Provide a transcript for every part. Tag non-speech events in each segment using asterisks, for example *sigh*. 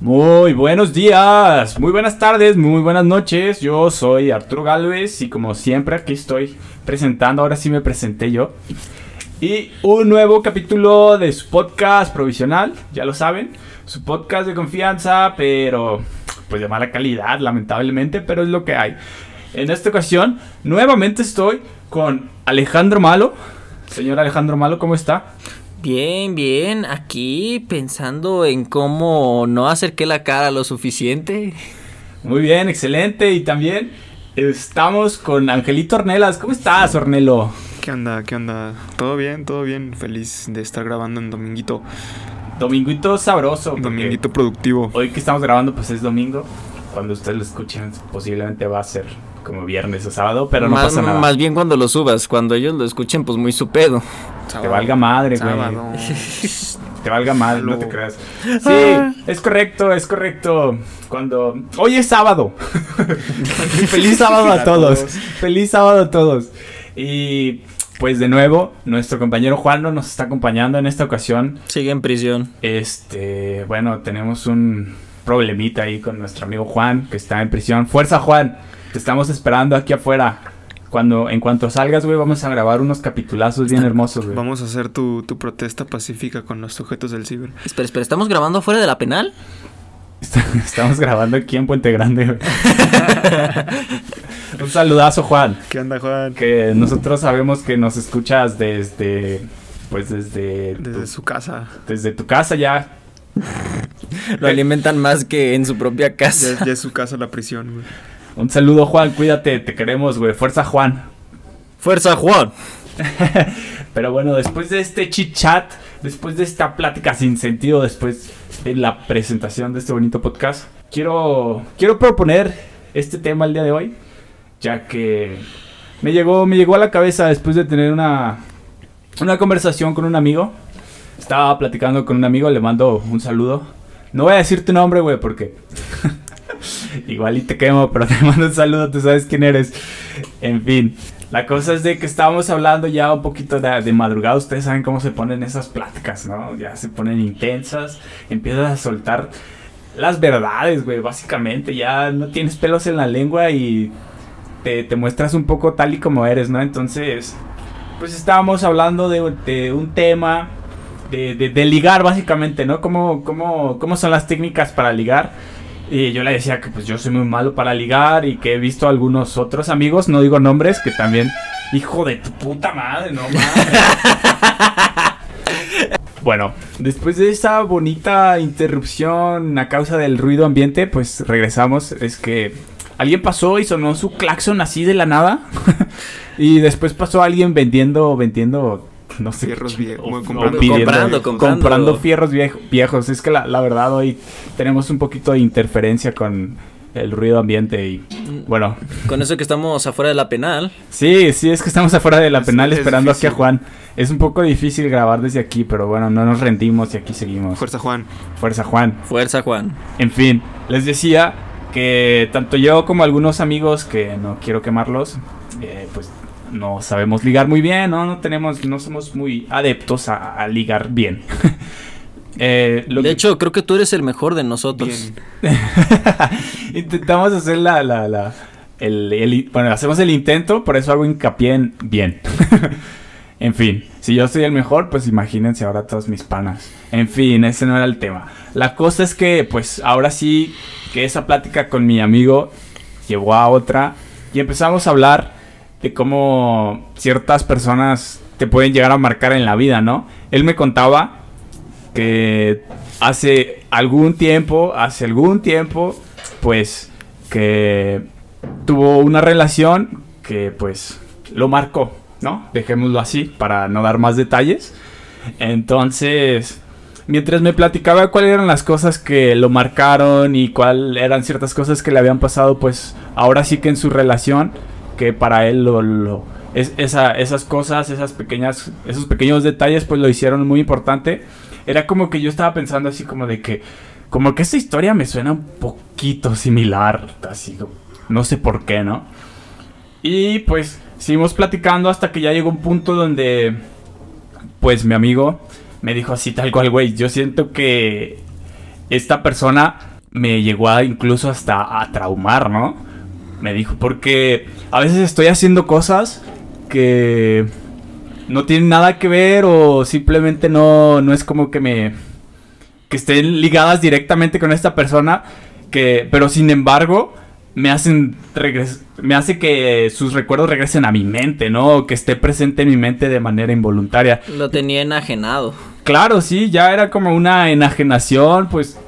Muy buenos días, muy buenas tardes, muy buenas noches. Yo soy Arturo Galvez y como siempre aquí estoy presentando, ahora sí me presenté yo. Y un nuevo capítulo de su podcast provisional, ya lo saben, su podcast de confianza, pero pues de mala calidad, lamentablemente, pero es lo que hay. En esta ocasión, nuevamente estoy con Alejandro Malo. Señor Alejandro Malo, ¿cómo está? Bien, bien, aquí pensando en cómo no acerqué la cara lo suficiente. Muy bien, excelente. Y también estamos con Angelito Ornelas. ¿Cómo estás, Ornelo? ¿Qué onda? ¿Qué onda? ¿Todo bien? ¿Todo bien? Feliz de estar grabando en Dominguito. Dominguito sabroso. Dominguito productivo. Hoy que estamos grabando, pues es domingo. Cuando ustedes lo escuchen, posiblemente va a ser como viernes o sábado, pero no más, pasa nada. Más bien cuando lo subas, cuando ellos lo escuchen, pues muy su pedo. Te valga madre, güey. Sábado. Te valga madre, no te creas. Sí, es correcto, es correcto. Cuando. Hoy es sábado. *laughs* Feliz sábado a todos. Feliz sábado a todos. Y pues de nuevo, nuestro compañero Juan no nos está acompañando en esta ocasión. Sigue en prisión. Este, bueno, tenemos un problemita ahí con nuestro amigo Juan, que está en prisión. Fuerza, Juan. Te estamos esperando aquí afuera. Cuando, en cuanto salgas, güey, vamos a grabar unos capitulazos bien hermosos, güey. Vamos a hacer tu, tu protesta pacífica con los sujetos del ciber. Espera, espera, ¿estamos grabando fuera de la penal? *laughs* Estamos grabando aquí en Puente Grande. güey. *laughs* Un saludazo, Juan. ¿Qué onda, Juan? Que nosotros sabemos que nos escuchas desde, pues desde, Desde tu, su casa. desde tu casa ya. Lo alimentan más que en su propia casa. Ya, ya es su casa la prisión, güey. Un saludo, Juan. Cuídate, te queremos, güey. Fuerza, Juan. ¡Fuerza, Juan! *laughs* Pero bueno, después de este chit chat, después de esta plática sin sentido, después de la presentación de este bonito podcast, quiero, quiero proponer este tema el día de hoy, ya que me llegó, me llegó a la cabeza después de tener una, una conversación con un amigo. Estaba platicando con un amigo, le mando un saludo. No voy a decir tu nombre, güey, porque igual y te quemo, pero *laughs* te mando un saludo, tú sabes quién eres. En fin, la cosa es de que estábamos hablando ya un poquito de, madrugada. Ustedes saben cómo se ponen esas pláticas, ¿no? Ya se ponen intensas. Empiezas a soltar las verdades, güey. Básicamente, ya no tienes pelos en la lengua y te, te muestras un poco tal y como eres, ¿no? Entonces, pues estábamos hablando de, de un tema. De, de- de ligar básicamente, ¿no? ¿Cómo, cómo, ¿Cómo son las técnicas para ligar? Y yo le decía que pues yo soy muy malo para ligar y que he visto a algunos otros amigos, no digo nombres, que también, hijo de tu puta madre, no mames. *laughs* bueno, después de esa bonita interrupción a causa del ruido ambiente, pues regresamos. Es que alguien pasó y sonó su claxon así de la nada. *laughs* y después pasó alguien vendiendo, vendiendo, *laughs* no sé. Fierros viejos, o- comprando- pidiendo- Comprando, comprando. comprando fierros viejo- viejos. Es que la, la verdad hoy tenemos un poquito de interferencia con el ruido ambiente y bueno, Con eso que estamos afuera de la penal. sí, sí, es que estamos afuera de la Es- penal es esperando aquí a. Juan. Es un poco difícil grabar desde aquí, pero bueno, no nos rendimos y aquí seguimos. Fuerza, Juan. Fuerza Juan. Fuerza, Juan. En fin, les decía que tanto yo como algunos amigos que no quiero quemarlos, eh, pues no sabemos ligar muy bien, ¿no? No tenemos, no somos muy adeptos a, a ligar bien. *laughs* Eh, lo De que- hecho, creo que tú eres el mejor de nosotros. *laughs* Intentamos hacer la, la, la- el, el- bueno, hacemos el intento, por eso hago hincapié en bien. *laughs* en fin, si yo soy el mejor, pues imagínense ahora todos mis panas. En fin, ese no era el tema. La cosa es que, pues ahora sí, que esa plática con mi amigo llevó a otra y empezamos a hablar de cómo ciertas personas te pueden llegar a marcar en la vida, ¿no? Él me contaba que hace algún tiempo, hace algún tiempo, pues que tuvo una relación que pues lo marcó, ¿no? Dejémoslo así para no dar más detalles. Entonces, mientras me platicaba cuáles eran las cosas que lo marcaron y cuáles eran ciertas cosas que le habían pasado, pues ahora sí que en su relación, que para él es, esa- esas cosas, esas pequeñas, esos pequeños detalles, pues lo hicieron muy importante. Era como que yo estaba pensando así como de que, como que esta historia me suena un poquito similar, así, no sé por qué, ¿no? Y pues seguimos platicando hasta que ya llegó un punto donde, pues mi amigo me dijo así tal cual, güey, yo siento que esta persona me llegó a incluso hasta a traumar, ¿no? Me dijo, porque a veces estoy haciendo cosas que no tienen nada que ver o simplemente no, no es como que me... que estén ligadas directamente con esta persona, que, pero sin embargo me hacen regres me hace que sus recuerdos regresen a mi mente, ¿no? Que esté presente en mi mente de manera involuntaria. Lo tenía enajenado. Claro, sí, ya era como una enajenación, pues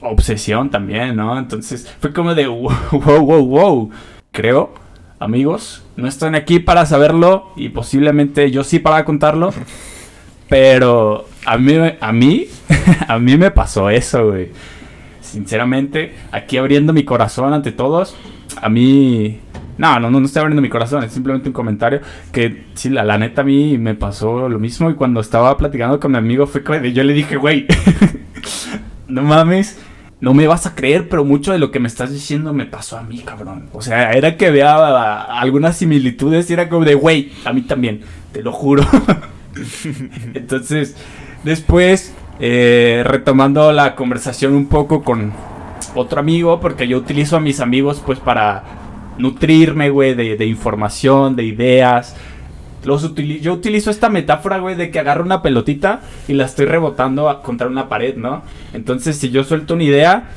obsesión también, ¿no? Entonces fue como de *laughs* wow, wow, wow. Creo, amigos, no están aquí para saberlo y posiblemente yo sí para contarlo, *laughs* pero a mí, a mí, *laughs* a mí me pasó eso, güey. Sinceramente, aquí abriendo mi corazón ante todos, a mí no, no, no, estoy abriendo mi corazón, es simplemente un comentario que sí, la, la neta a mí me pasó lo mismo y cuando estaba platicando con mi amigo fue que yo le dije, güey, no mames, no me vas a creer, pero mucho de lo que me estás diciendo me pasó a mí, cabrón. O sea, era que vea algunas similitudes y era como de, güey, a mí también, te lo juro. *laughs* Entonces, después, eh, retomando la conversación un poco con otro amigo, porque yo utilizo a mis amigos pues para nutrirme, güey, de, información, de ideas. Los yo utilizo esta metáfora, güey, de que agarro una pelotita y la estoy rebotando contra una pared, ¿no? Entonces, si yo suelto una idea,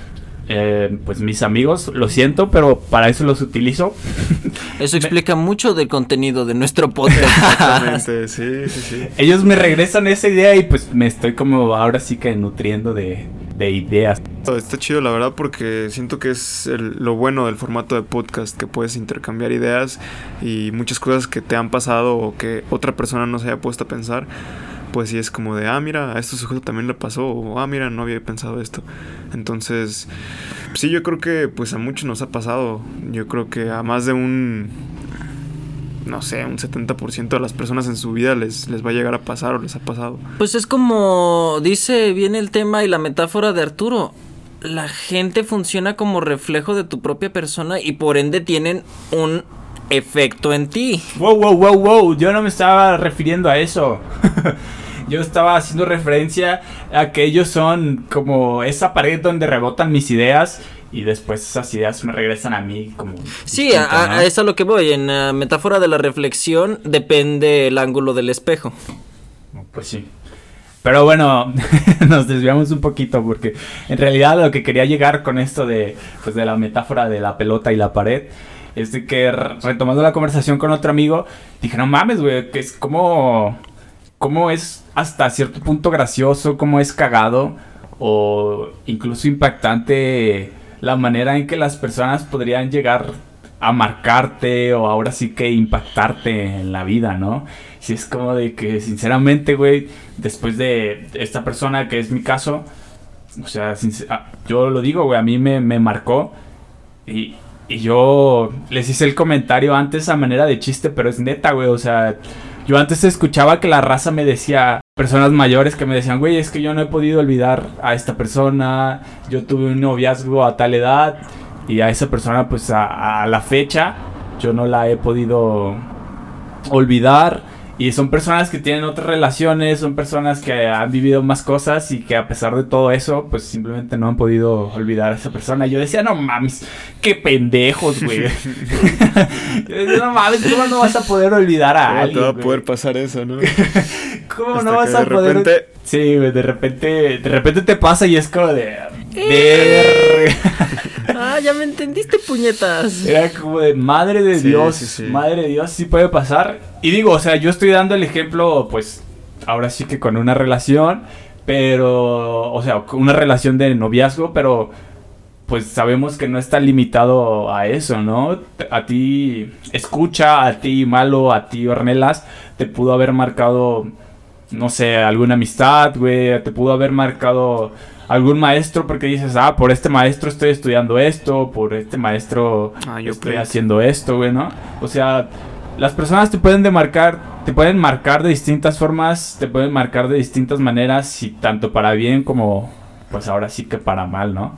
eh, pues mis amigos, lo siento, pero para eso los utilizo. *laughs* Eso explica mucho del contenido de nuestro podcast. *laughs* Exactamente, sí, sí, sí. Ellos me regresan esa idea y pues me estoy como ahora sí que nutriendo de, de ideas. Está chido, la verdad, porque siento que es el, lo bueno del formato de podcast, que puedes intercambiar ideas y muchas cosas que te han pasado o que otra persona no se haya puesto a pensar. Pues sí es como de, ah, mira, a este sujeto también le pasó, o ah, mira, no había pensado esto. Entonces, sí, yo creo que pues a muchos nos ha pasado. Yo creo que a más de un no sé, un 70% de las personas en su vida les, les va a llegar a pasar o les ha pasado. Pues es como dice bien el tema y la metáfora de Arturo. La gente funciona como reflejo de tu propia persona y por ende tienen un efecto en ti. Wow, wow, wow, wow. Yo no me estaba refiriendo a eso. *laughs* Yo estaba haciendo referencia a que ellos son como esa pared donde rebotan mis ideas y después esas ideas me regresan a mí como... Sí, a, eso es a lo que voy. En la metáfora de la reflexión depende el ángulo del espejo. Pues sí. Pero bueno, *laughs* nos desviamos un poquito porque en realidad lo que quería llegar con esto de, pues de la metáfora de la pelota y la pared es de que retomando la conversación con otro amigo, dije, no mames, güey, que es como... Como es hasta cierto punto gracioso, como es cagado o incluso impactante la manera en que las personas podrían llegar a marcarte o ahora sí que impactarte en la vida, ¿no? Si es como de que sinceramente, güey, después de esta persona que es mi caso, o sea, ah, yo lo digo, güey, a mí me, me marcó y, y yo les hice el comentario antes a manera de chiste, pero es neta, güey, o sea, yo antes escuchaba que la raza me decía, personas mayores que me decían, güey, es que yo no he podido olvidar a esta persona, yo tuve un noviazgo a tal edad y a esa persona pues a, a la fecha yo no la he podido olvidar y son personas que tienen otras relaciones, son personas que han vivido más cosas y que a pesar de todo eso, pues simplemente no han podido olvidar a esa persona. Yo decía, no mames, qué pendejos, güey. *laughs* *laughs* Yo decía, no mames, ¿cómo no vas a poder olvidar a ¿Cómo alguien? te va a poder pasar eso, no? *laughs* ¿Cómo Hasta no vas que a de poder? repente- Sí, güey, de repente, de repente te pasa y es como de... Verga. Ah, ya me entendiste, puñetas. Era como de madre de Sí, Dios, sí, sí. madre de Dios, sí puede pasar. Y digo, o sea, yo estoy dando el ejemplo, pues, ahora sí que con una relación, pero, o sea, con una relación de noviazgo, pero, pues sabemos que no está limitado a eso, ¿no? A ti, escucha, a ti, malo, a ti, Ornelas, te pudo haber marcado, no sé, alguna amistad, güey, te pudo haber marcado algún maestro porque dices, ah, por este maestro estoy estudiando esto, por este maestro Ah, yo estoy creo. haciendo esto, güey, ¿no? O sea, las personas te pueden demarcar, te pueden marcar de distintas formas, te pueden marcar de distintas maneras y tanto para bien como, pues ahora sí que para mal, ¿no?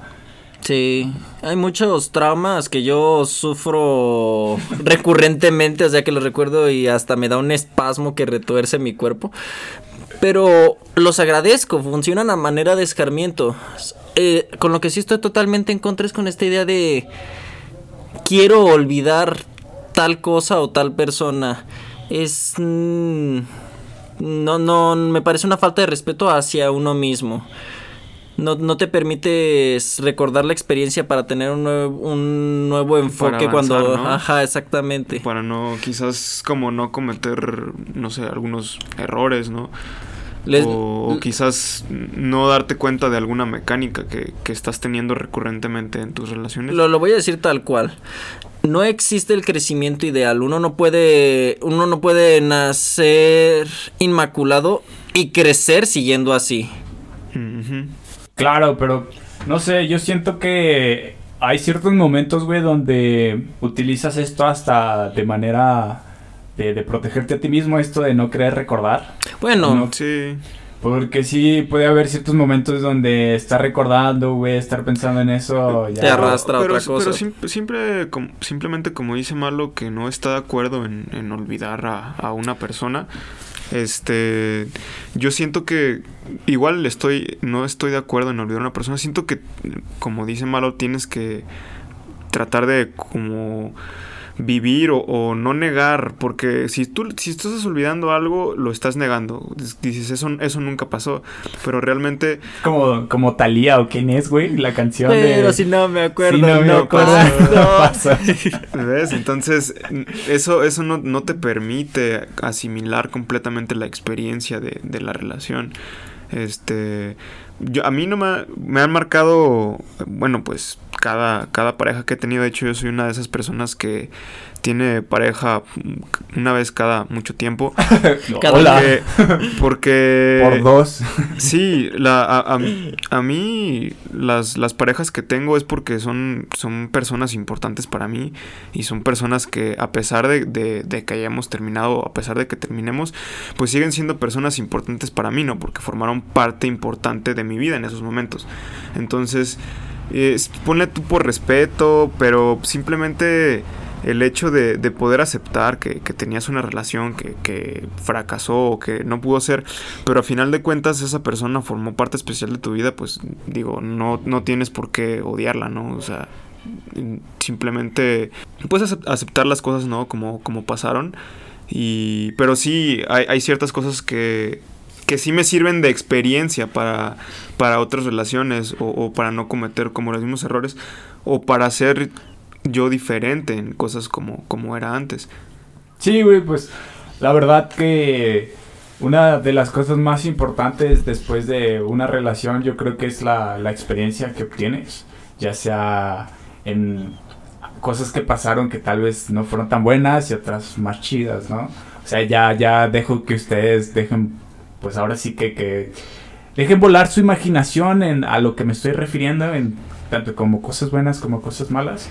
Sí, hay muchos traumas que yo sufro recurrentemente, o sea que los recuerdo y hasta me da un espasmo que retuerce mi cuerpo. Pero los agradezco, funcionan a manera de escarmiento. eh, con lo que sí estoy totalmente en contra es con esta idea de quiero olvidar tal cosa o tal persona. Es... mm, no, no, me parece una falta de respeto hacia uno mismo. No, no te permites recordar la experiencia para tener un nuevo, un nuevo enfoque avanzar, cuando... ¿no? Ajá, exactamente. Para no, quizás como no cometer, no sé, algunos errores, ¿no? Les- o, o quizás no darte cuenta de alguna mecánica que, que estás teniendo recurrentemente en tus relaciones. Lo, lo voy a decir tal cual. No existe el crecimiento ideal. Uno no puede. Uno no puede nacer inmaculado y crecer siguiendo así. Claro, pero no sé, yo siento que hay ciertos momentos, güey, donde utilizas esto hasta de manera de, de protegerte a ti mismo, esto de no querer recordar. Bueno, No. Sí, Porque sí puede haber ciertos momentos donde estar recordando, güey, estar pensando en eso. Ya. Te arrastra pero, otra cosa. Pero sim- siempre, com- simplemente como dice Malo, que no está de acuerdo en, en olvidar a, a una persona. Este, yo siento que igual estoy, no estoy de acuerdo en olvidar a una persona. Siento que, como dice Malo, tienes que tratar de como vivir o, o no negar, porque si tú, si tú estás olvidando algo, lo estás negando. Dices, eso, eso nunca pasó, pero realmente Como, como Talía o quién es, güey, la canción pero de... si no me acuerdo, no me no *laughs* acuerdo, pasó. pasó. ¿Ves? Entonces, eso, eso no, no te permite asimilar completamente la experiencia de, de la relación. Este. Yo, a mí no me, me han marcado. Bueno, pues. Cada, cada pareja que he tenido. De hecho, yo soy una de esas personas que tiene pareja mm, una vez cada mucho tiempo. *laughs* Cada- Hola. Porque. *laughs* porque Por dos. *laughs* Sí, la, a, a- a mí las, las parejas que tengo es porque son, son personas importantes para mí y son personas que a pesar de, de- de que hayamos terminado, a pesar de que terminemos, pues siguen siendo personas importantes para mí, ¿no? Porque formaron parte importante de mi vida en esos momentos. Entonces, eh, ponle tú por respeto, pero simplemente el hecho de, de poder aceptar que, tenías una relación que, fracasó o que no pudo ser, pero a final de cuentas esa persona formó parte especial de tu vida, pues digo, no, no tienes por qué odiarla, ¿no? O sea, simplemente puedes acep- aceptar las cosas, ¿no? Como, como pasaron. Y, pero sí, hay, hay ciertas cosas que, que sí me sirven de experiencia para, para otras relaciones o, o para no cometer como los mismos errores o para ser yo diferente en cosas como, como era antes. Sí, güey, pues la verdad que una de las cosas más importantes después de una relación yo creo que es la, la experiencia que obtienes, ya sea en cosas que pasaron que tal vez no fueron tan buenas y otras más chidas, ¿no? O sea, ya, ya dejo que ustedes dejen, pues ahora sí que, que dejen volar su imaginación en, a lo que me estoy refiriendo, en tanto como cosas buenas como cosas malas.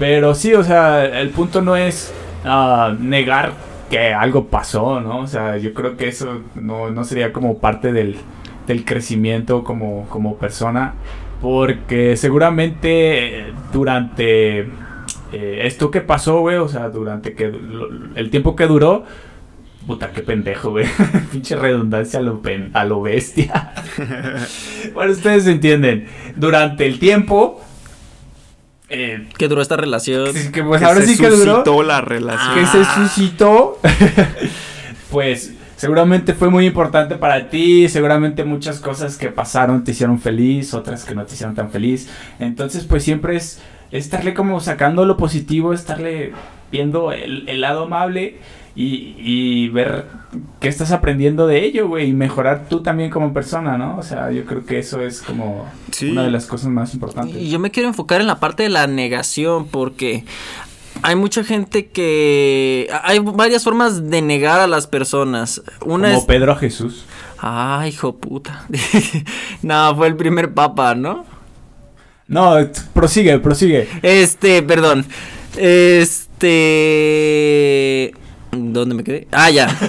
Pero sí, o sea, el punto no es ah, negar que algo pasó, ¿no? O sea, yo creo que eso no, no sería como parte del, del crecimiento como, como persona. Porque seguramente durante eh, esto que pasó, güey, o sea, durante que lo- el tiempo que duró, puta, qué pendejo, güey. *laughs* Pinche redundancia a lo, pen- a lo bestia. *laughs* bueno, ustedes entienden. Durante el tiempo... eh, Que duró esta relación. que, que, pues que ahora se sí que duró suscitó la relación. que se suscitó, *laughs* pues seguramente fue muy importante para ti, seguramente muchas cosas que pasaron te hicieron feliz, otras que no te hicieron tan feliz. Entonces, pues siempre es estarle como sacando lo positivo, estarle viendo el, el lado amable y, y ver qué estás aprendiendo de ello, güey, y mejorar tú también como persona, ¿no? O sea, yo creo que eso es como Sí. una de las cosas más importantes. Y yo me quiero enfocar en la parte de la negación porque hay mucha gente que... Hay varias formas de negar a las personas. Una como es... Pedro Jesús. Ay, hijo puta. *laughs* no, fue el primer papa, ¿no? No, prosigue, prosigue. Este, perdón. Este... ¿Dónde me quedé? Ah, ya. *laughs*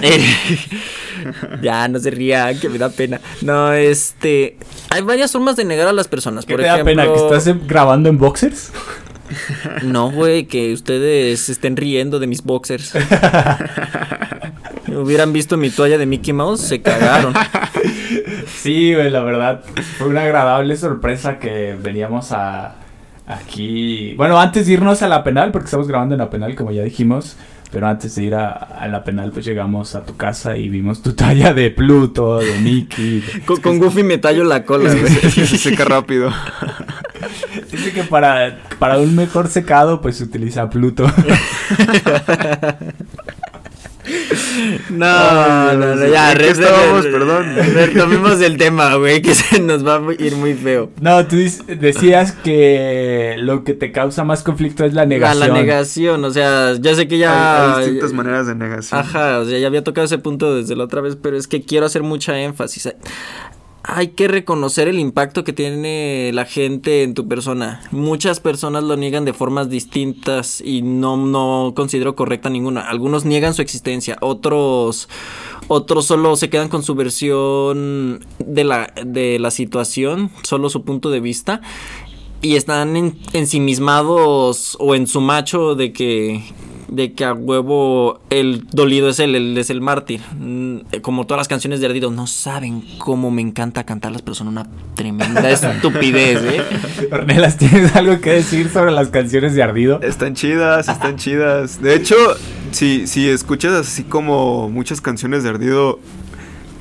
Ya, no se ría, que me da pena. No, este... Hay varias formas de negar a las personas. ¿Qué Por te da ejemplo... pena que estás grabando en boxers? No, güey, que ustedes estén riendo de mis boxers. *laughs* Hubieran visto mi toalla de Mickey Mouse, se cagaron. Sí, güey, la verdad. Fue una agradable sorpresa que veníamos a aquí. Bueno, antes de irnos a la penal, porque estamos grabando en la penal, como ya dijimos. Pero antes de ir a, a la penal, pues llegamos a tu casa y vimos tu talla de Pluto, de Mickey. *laughs* Con, con Goofy me tallo la cola, güey. *laughs* Se seca rápido. Dice que para, para un mejor secado, pues se utiliza Pluto. *laughs* *laughs* No, Ay, no, no, ya, ¿en qué re- estábamos? re- Perdón. Retomemos el tema, güey, que se nos va a ir muy feo. No, tú decías que lo que te causa más conflicto es la negación. la negación, o sea, ya sé que ya... Hay, hay distintas maneras de negación. Ajá, o sea, ya había tocado ese punto desde la otra vez, pero es que quiero hacer mucha énfasis. Hay que reconocer el impacto que tiene la gente en tu persona. Muchas personas lo niegan de formas distintas y no, no considero correcta ninguna. Algunos niegan su existencia, otros, otros solo se quedan con su versión de la, de la situación, solo su punto de vista. Y están en- ensimismados o en su macho de que de que a huevo el dolido es él, él es el mártir. Mm, Como todas las canciones de Ardido, no saben cómo me encanta cantarlas, pero son una tremenda *laughs* estupidez, ¿eh? Ornelas, ¿tienes algo que decir sobre las canciones de Ardido? Están chidas, están chidas. De hecho, si, si escuchas así como muchas canciones de Ardido,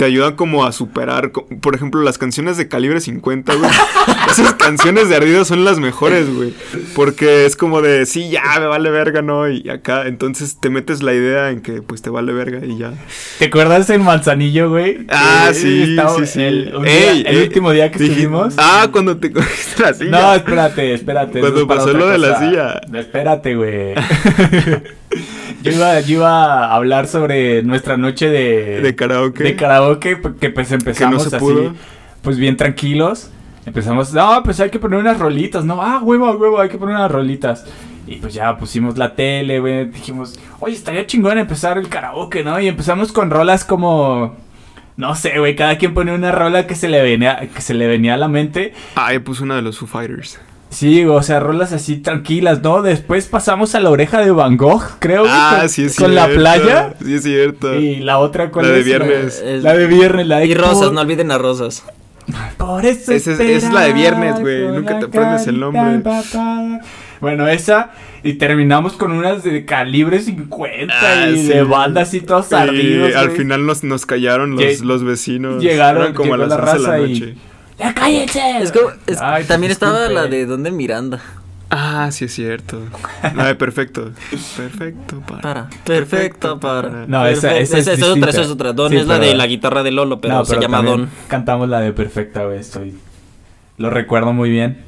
te ayudan como a superar. Por ejemplo, las canciones de calibre 50, güey. *laughs* Esas canciones de Ardido son las mejores, güey. Porque es como de, sí, ya, me vale verga, ¿no? Y acá, entonces te metes la idea en que pues te vale verga y ya. ¿Te acuerdas en Manzanillo, güey? Ah, sí, estaba- sí, sí. El, un día- Ey, el ey, último día que dije- estuvimos. Ah, cuando te *laughs* cogiste la silla. No, espérate, espérate. Cuando pasó lo de la silla. Espérate, güey. *laughs* yo, iba, yo iba a hablar sobre nuestra noche de... De karaoke. De karaoke, que pues empezamos así, pues bien tranquilos. Empezamos, no, pues hay que poner unas rolitas, ¿no? Ah, huevo, huevo, hay que poner unas rolitas. Y pues ya pusimos la tele, güey. Dijimos, oye, estaría chingón empezar el karaoke, ¿no? Y empezamos con rolas como... No sé, güey, cada quien pone una rola que se le venía, que se le venía a la mente. Ah, yo puse una de los Foo Fighters. Sí, o sea, rolas así tranquilas, ¿no? Después pasamos a la oreja de Van Gogh, creo. Ah, con, sí es Con la playa. Sí es cierto. Y la otra, ¿cuál La de es? viernes. Es- La de viernes, la de Y rosas, por- no olviden a rosas. Por eso Esa es- es la de viernes, güey, nunca te aprendes el nombre. empapada. Bueno, esa. Y terminamos con unas de calibre 50 Ah, y sí. de banda así todos Y ardidos. al güey. final nos, nos callaron los, Lle- los vecinos. llegaron, Eran como a las la 11 de la raza y- noche. ¡Ya cállense! Es como- es- Ay, también estaba la de ¿Dónde Miranda? Ah, sí es cierto. La de perfecto. Perfecto para. Para. Perfecto para. No, esa- Perfecto. esa es otra, esa es otra. Don Sí, es la pero- de la guitarra de Lolo, pero No, se llama Don. Cantamos la de Perfecta, güey. Estoy. Lo recuerdo muy bien.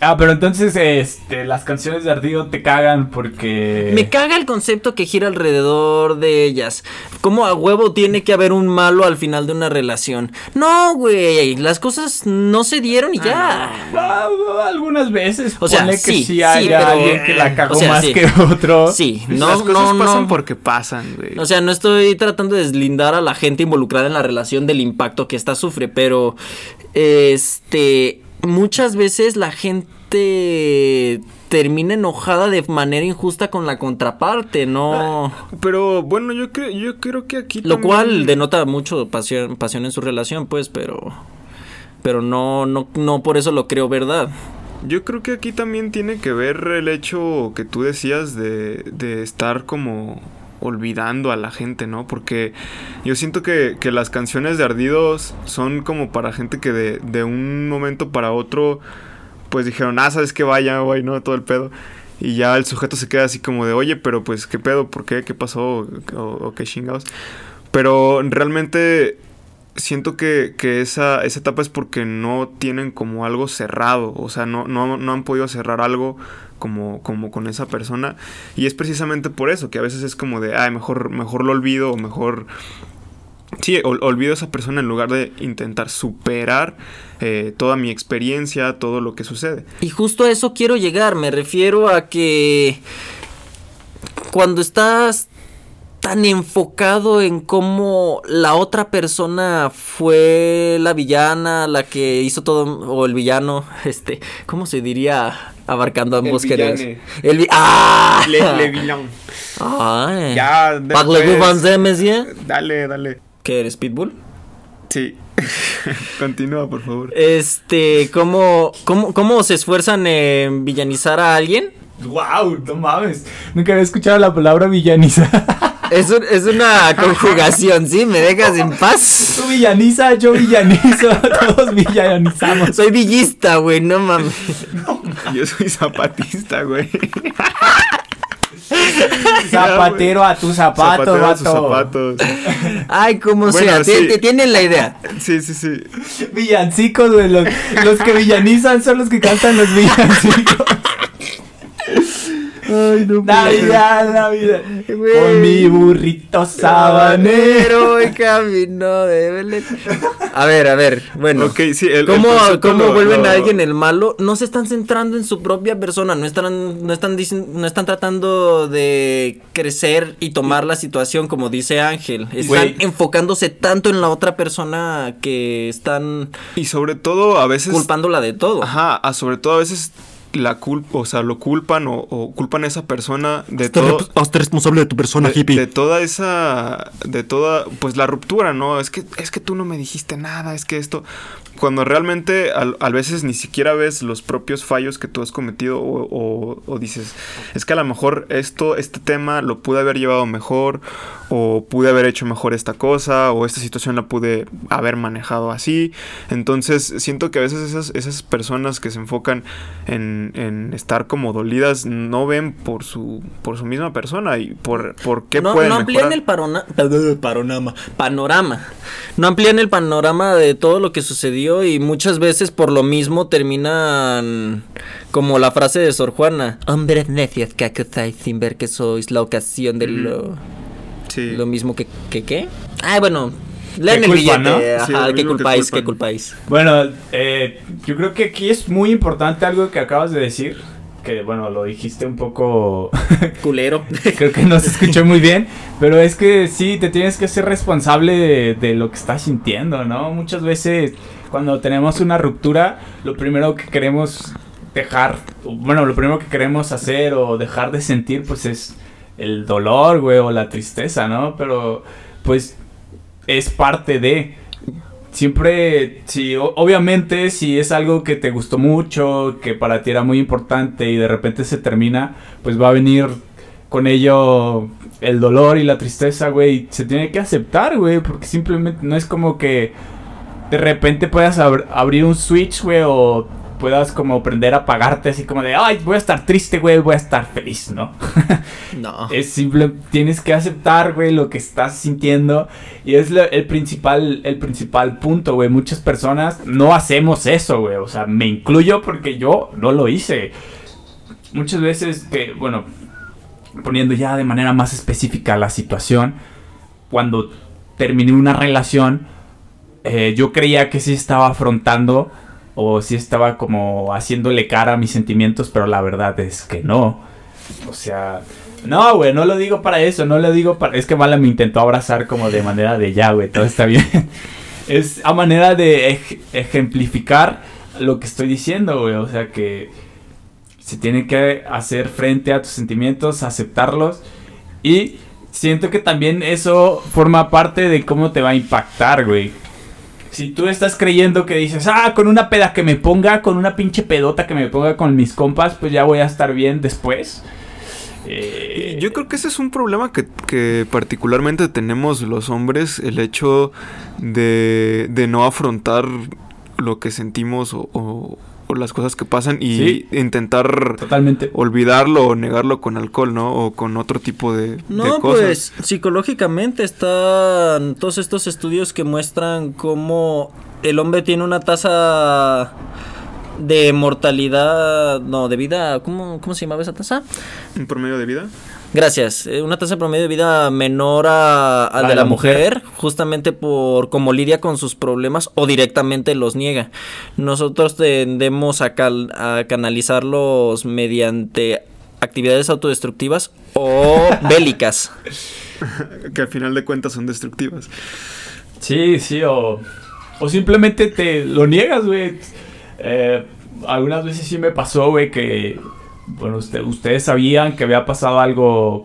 Ah, pero entonces, este, las canciones de Ardido te cagan porque. Me caga el concepto que gira alrededor de ellas. Como a huevo tiene que haber un malo al final de una relación. No, güey. Las cosas no se dieron y ya. Ah, algunas veces. O sea, ponle que sí, sí, sí, haya pero- alguien que la cagó o sea, más sí. que otro. Sí, no, Las cosas no, pasan no. porque pasan, güey. O sea, no estoy tratando de deslindar a la gente involucrada en la relación del impacto que ésta sufre, pero este muchas veces la gente termina enojada de manera injusta con la contraparte, no Pero bueno, yo creo, yo creo que aquí. lo también- cual denota mucho pasión, pasión en su relación, pues, pero pero no no no por eso lo creo verdad. Yo creo que aquí también tiene que ver el hecho que tú decías de, de estar como olvidando a la gente, ¿no? Porque yo siento que, que las canciones de Ardidos son como para gente que de, de un momento para otro, pues dijeron, ah, sabes que vaya, güey, ¿no? Todo el pedo. Y ya el sujeto se queda así como de, oye, pero pues, ¿qué pedo? ¿Por qué? ¿Qué pasó? ¿O, o qué chingados? Pero realmente siento que, que esa, esa etapa es porque no tienen como algo cerrado, o sea, no, no, no han podido cerrar algo como, como con esa persona. Y es precisamente por eso, que a veces es como de, ay, mejor, mejor lo olvido, o mejor... Sí, ol- olvido a esa persona en lugar de intentar superar eh, toda mi experiencia, todo lo que sucede. Y justo a eso quiero llegar, me refiero a que cuando estás tan enfocado en cómo la otra persona fue la villana, la que hizo todo, o el villano, *laughs* este, ¿cómo se diría? Abarcando ambos géneros. villane. El ¡Ah! villain. Ay. Ya, de- Parlez-vous pues, français, monsieur? Dale, dale. ¿Qué eres, Pitbull? Sí. *laughs* Continúa, por favor. Este, ¿cómo, cómo, cómo se esfuerzan en villanizar a alguien? ¡Wow! No mames. Nunca había escuchado la palabra villaniza. *laughs* Es, un- es una conjugación, ¿sí? ¿Me dejas en paz? Tú villaniza, yo villanizo. *laughs* Todos villanizamos. Soy villista, güey, no mames. *laughs* Yo soy zapatista, güey. *laughs* Zapatero a tu zapato, Zapatero a sus vato. zapatos. Ay, como Bueno, sea, sí. ti- ti- tienen la idea. Sí, sí, sí. Villancicos, güey. Los, los que villanizan son los que cantan los villancicos. Ay, no. Navidad, Navidad. Güey. Con mi burrito sabanero. *laughs* Y camino de Belén. A ver, a ver, bueno. Ok, sí, el- ¿Cómo, cómo lo- vuelven lo- a alguien el malo? No se están centrando en su propia persona, no están, no están, no están tratando de crecer y tomar la situación como dice Ángel. Están Güey. enfocándose tanto en la otra persona que están Y sobre todo, a veces. culpándola de todo. Ajá, a sobre todo a veces la culpa, o sea, lo culpan o, o culpan a esa persona de Hazte todo. hazte responsable de tu persona, de, hippie. de toda esa de toda pues la ruptura no es que es que tú no me dijiste nada es que esto cuando realmente al- a veces ni siquiera ves los propios fallos que tú has cometido o, o- o dices es que a lo mejor esto este tema lo pude haber llevado mejor o pude haber hecho mejor esta cosa o esta situación la pude haber manejado así entonces siento que a veces esas esas personas que se enfocan en, en estar como dolidas no ven por su por su misma persona y por por qué no, pueden no amplían mejorar. el panorama, *laughs* panorama. No amplían el panorama de todo lo que sucedió y muchas veces por lo mismo terminan como la frase de Sor Juana. Hombres necios que acusáis sin ver que sois la ocasión de lo, Sí. lo mismo que, que qué. Ah, bueno, leen ¿Qué el culpa, billete. no? Ajá, Sí, lo ¿qué culpáis? ¿Qué culpáis? Bueno, eh, yo creo que aquí es muy importante algo que acabas de decir. Que bueno, lo dijiste un poco. *laughs* Culero. creo que no se escuchó muy bien. Pero es que sí, te tienes que ser responsable de, de lo que estás sintiendo, ¿no? Muchas veces cuando tenemos una ruptura, lo primero que queremos dejar, bueno, lo primero que queremos hacer o dejar de sentir, pues es el dolor, güey, o la tristeza, ¿no? Pero pues es parte de siempre, si obviamente si es algo que te gustó mucho, que para ti era muy importante y de repente se termina, pues va a venir con ello el dolor y la tristeza, güey. Se tiene que aceptar, güey, porque simplemente no es como que de repente puedas abr- abrir un switch, güey, o puedas como aprender a apagarte así como de, ay, voy a estar triste, güey, voy a estar feliz, ¿no? *laughs* No. Es simple, tienes que aceptar, güey, lo que estás sintiendo. Y es lo- el principal, el principal punto, güey. Muchas personas no hacemos eso, güey. O sea, me incluyo porque yo no lo hice. Muchas veces que, bueno, poniendo ya de manera más específica la situación, cuando terminé una relación, eh, yo creía que sí estaba afrontando o sí estaba como haciéndole cara a mis sentimientos, pero la verdad es que no. O sea, no, güey, no lo digo para eso, no lo digo para... Es que Mala me intentó abrazar como de manera de ya, güey, todo está bien. *laughs* Es a manera de ej- ejemplificar lo que estoy diciendo, güey. O sea que se tiene que hacer frente a tus sentimientos, aceptarlos. Y siento que también eso forma parte de cómo te va a impactar, güey. Si tú estás creyendo que dices, ah, con una peda que me ponga, con una pinche pedota que me ponga con mis compas, pues ya voy a estar bien después. Eh, Yo creo que ese es un problema que, que particularmente tenemos los hombres, el hecho de, de no afrontar lo que sentimos o, o- o las cosas que pasan y Sí. intentar Totalmente. olvidarlo o negarlo con alcohol, ¿no? O con otro tipo de, de No, cosas. pues psicológicamente están todos estos estudios que muestran cómo el hombre tiene una tasa de mortalidad, no, de vida, ¿cómo, cómo se llamaba esa tasa? Un promedio de vida. Gracias, eh, una tasa promedio de vida menor a, a la de la mujer, justamente por cómo lidia con sus problemas o directamente los niega. Nosotros tendemos a, cal- a canalizarlos mediante actividades autodestructivas o *laughs* bélicas. que al final de cuentas son destructivas. Sí, sí, o, o simplemente te lo niegas, güey. Eh, algunas veces sí me pasó, güey, que, bueno, usted- ustedes sabían que había pasado algo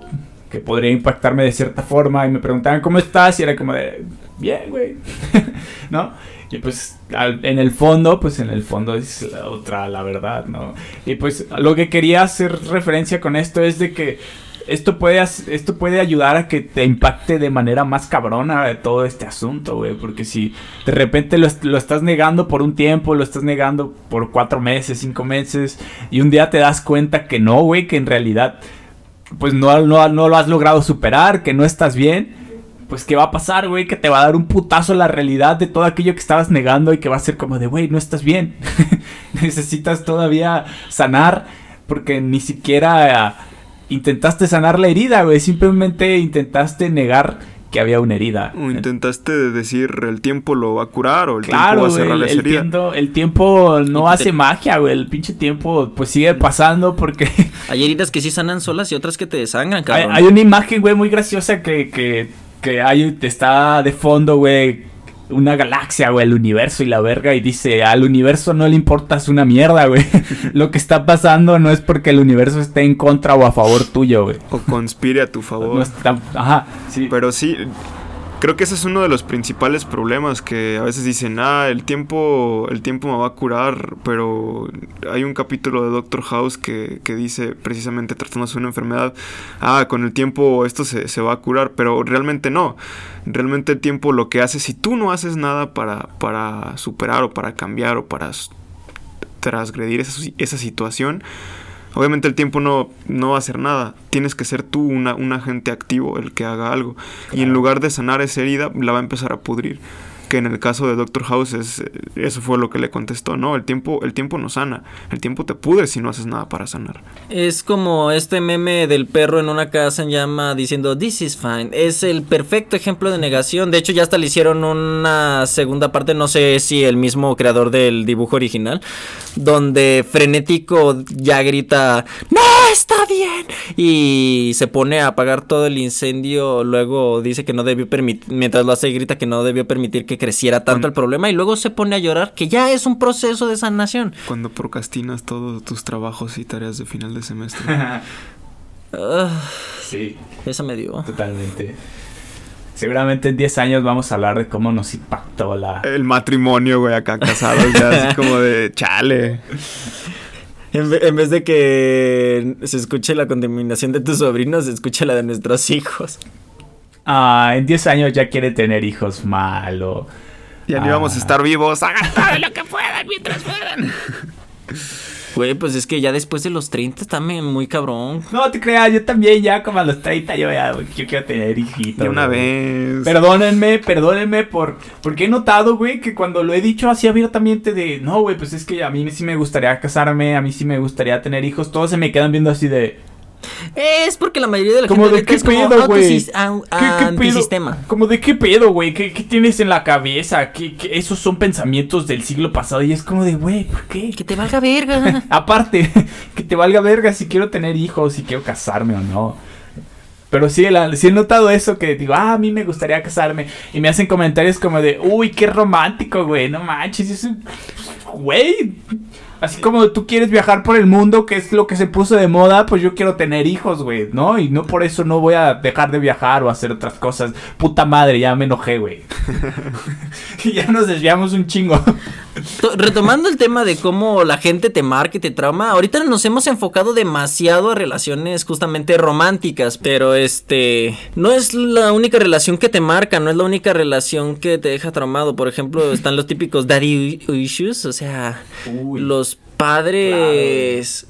que podría impactarme de cierta forma y me preguntaban cómo estás y era como de, bien, güey, *laughs* ¿no? Y pues al- en el fondo, pues en el fondo es la otra la verdad, ¿no? Y pues lo que quería hacer referencia con esto es de que esto puede, esto puede ayudar a que te impacte de manera más cabrona de todo este asunto, güey. Porque si de repente lo, lo estás negando por un tiempo, lo estás negando por cuatro meses, cinco meses, y un día te das cuenta que no, güey, que en realidad pues no, no, no lo has logrado superar, que no estás bien, pues ¿qué va a pasar, güey? Que te va a dar un putazo la realidad de todo aquello que estabas negando y que va a ser como de, güey, no estás bien. *laughs* Necesitas todavía sanar porque ni siquiera eh, intentaste sanar la herida, güey. Simplemente intentaste negar que había una herida. O intentaste decir el tiempo lo va a curar o el Claro, tiempo va a güey, cerrar el herida. tiempo, el tiempo no hace magia, güey. El pinche tiempo pues sigue pasando porque... *laughs* Hay heridas que sí sanan solas y otras que te desangran, Hay, cabrón. hay una imagen, güey, muy graciosa que, que, que hay, está de fondo, güey. Una galaxia, güey, el universo y la verga. Y dice, al universo no le importas una mierda, güey. *laughs* Lo que está pasando no es porque el universo esté en contra o a favor tuyo, güey. O conspire a tu favor. No está, ajá, sí. Pero sí, creo que ese es uno de los principales problemas que a veces dicen, ah, el tiempo, el tiempo me va a curar, pero hay un capítulo de Doctor House que, que dice precisamente tratándose de una enfermedad, ah, con el tiempo esto se, se va a curar, pero realmente no. Realmente el tiempo lo que hace, si tú no haces nada para, para superar o para cambiar o para transgredir esa situación, Obviamente el tiempo no, no va a hacer nada. Tienes que ser tú una, un agente activo el que haga algo. Y en lugar de sanar esa herida, la va a empezar a pudrir. Que en el caso de Doctor House es, eh, eso fue lo que le contestó. No, el tiempo, el tiempo no sana. El tiempo te pudre si no haces nada para sanar. Es como este meme del perro en una casa en llama diciendo This is fine. Es el perfecto ejemplo de negación. De hecho, ya hasta le hicieron una segunda parte, no sé si el mismo creador del dibujo original, donde frenético ya grita ¡No está bien! Y se pone a apagar todo el incendio. Luego dice que no debió permitir, mientras lo hace, grita que no debió permitir que creciera tanto el problema. Y luego se pone a llorar, que ya es un proceso de sanación. Cuando procrastinas todos tus trabajos y tareas de final de semestre. *laughs* Sí, esa me dio. totalmente. Seguramente en 10 años vamos a hablar de cómo nos impactó la... el matrimonio, güey, acá casados, ya así *laughs* como de chale. En, ve- en vez de que se escuche la contaminación de tus sobrinos, se escuche la de nuestros hijos. Ah, en 10 años ya quiere tener hijos malo. Ya ni Ah. vamos a estar vivos. *laughs* Hagan todo lo que puedan mientras puedan. Güey, pues es que ya después de los 30 está me- muy cabrón. No te creas, yo también ya como a los 30 yo ya yo quiero tener hijitos. De una güey. vez. Perdónenme, perdónenme por porque he notado, güey, que cuando lo he dicho así abiertamente de, no, güey, pues es que a mí sí me gustaría casarme, a mí sí me gustaría tener hijos, todos se me quedan viendo así de, Es porque la mayoría de la como gente de qué es como pedo, güey. an- ¿Qué, qué pedo? antisistema. Como de qué pedo, güey, ¿Qué, qué tienes en la cabeza? ¿Qué, qué- esos son pensamientos del siglo pasado y es como de, güey, ¿por qué? Que te valga verga. *laughs* Aparte, *laughs* que te valga verga si quiero tener hijos, si quiero casarme o no. Pero sí, la- sí he notado eso, que digo, ah, a mí me gustaría casarme. Y me hacen comentarios como de, uy, qué romántico, güey, no manches, eso... Güey, así como tú quieres viajar por el mundo, que es lo que se puso de moda, pues yo quiero tener hijos, güey, ¿no? Y no por eso no voy a dejar de viajar o hacer otras cosas. Puta madre, ya me enojé, güey. *laughs* *laughs* y ya nos desviamos un chingo. To- Retomando el tema de cómo la gente te marca y te trauma, ahorita nos hemos enfocado demasiado a relaciones justamente románticas, pero este no es la única relación que te marca, no es la única relación que te deja traumado. Por ejemplo, están los típicos daddy issues, o sea, Uy. los padres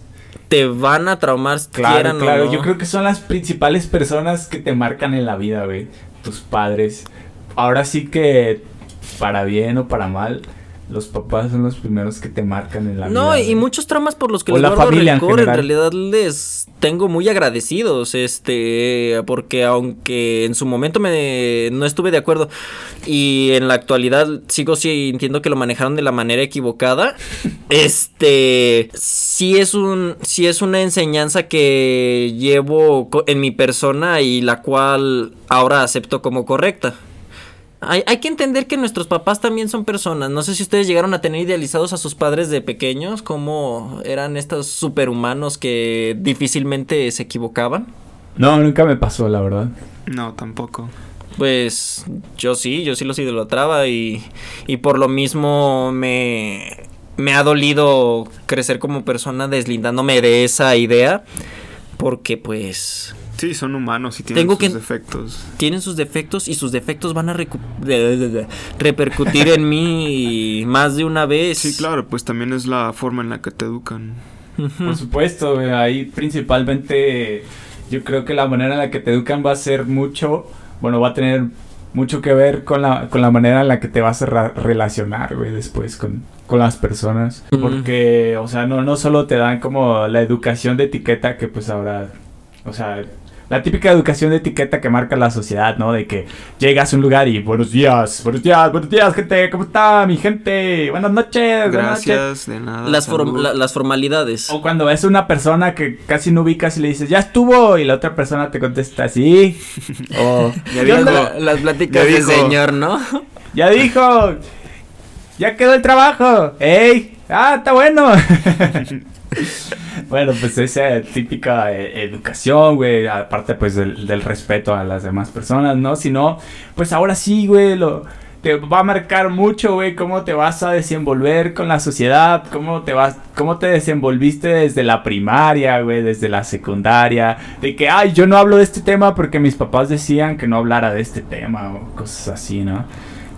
te van a traumar Claro, quieran o claro. no. Yo creo que son las principales personas que te marcan en la vida, güey. Tus padres. Ahora sí que, para bien o para mal, los papás son los primeros que te marcan en la vida. No, y muchos traumas por los que O les la guardo familia en rencor, en, general. realidad les tengo muy agradecidos, este, porque aunque en su momento me no estuve de acuerdo y en la actualidad sigo sintiendo que lo manejaron de la manera equivocada, *laughs* este, sí es un, sí es una enseñanza que llevo en mi persona y la cual ahora acepto como correcta. Hay, hay que entender que nuestros papás también son personas. No sé si ustedes llegaron a tener idealizados a sus padres de pequeños, como eran estos superhumanos que difícilmente se equivocaban. No, nunca me pasó, la verdad. No, tampoco. Pues yo sí, yo sí los idolatraba y, y por lo mismo me, me ha dolido crecer como persona deslindándome de esa idea porque pues Sí, son humanos y tienen Tengo sus que- defectos. tienen sus defectos y sus defectos van a recu- de- de- de- repercutir en mí más de una vez. Sí, claro, pues también es la forma en la que te educan. Por supuesto, güey, ahí principalmente yo creo que la manera en la que te educan va a ser mucho, bueno, va a tener mucho que ver con la, con la manera en la que te vas a relacionar, güey, después con, con las personas. Mm. Porque, o sea, no, no solo te dan como la educación de etiqueta que pues ahora, o sea... La típica educación de etiqueta que marca la sociedad, ¿no? De que llegas a un lugar y buenos días, buenos días, buenos días, gente, ¿cómo está mi gente? Buenas noches, buenas noches. Gracias, de nada. Las, form- la- las formalidades. O cuando ves a una persona que casi no ubicas y le dices, ya estuvo, y la otra persona te contesta, sí. *laughs* O, Ya "¿Qué dijo. onda? La- las pláticas Ya de dijo. señor, ¿no? *laughs* Ya dijo, ya quedó el trabajo. ¡Ey! ¡Ah, está bueno! *laughs* *laughs* bueno, pues esa típica eh, educación, güey, aparte pues del, respeto a las demás personas, ¿no? Si no, pues ahora sí, güey, lo... Te va a marcar mucho, güey, cómo te vas a desenvolver con la sociedad, cómo te vas, cómo te desenvolviste desde la primaria, güey, desde la secundaria, de que, ay, yo no hablo de este tema porque mis papás decían que no hablara de este tema o cosas así, ¿no?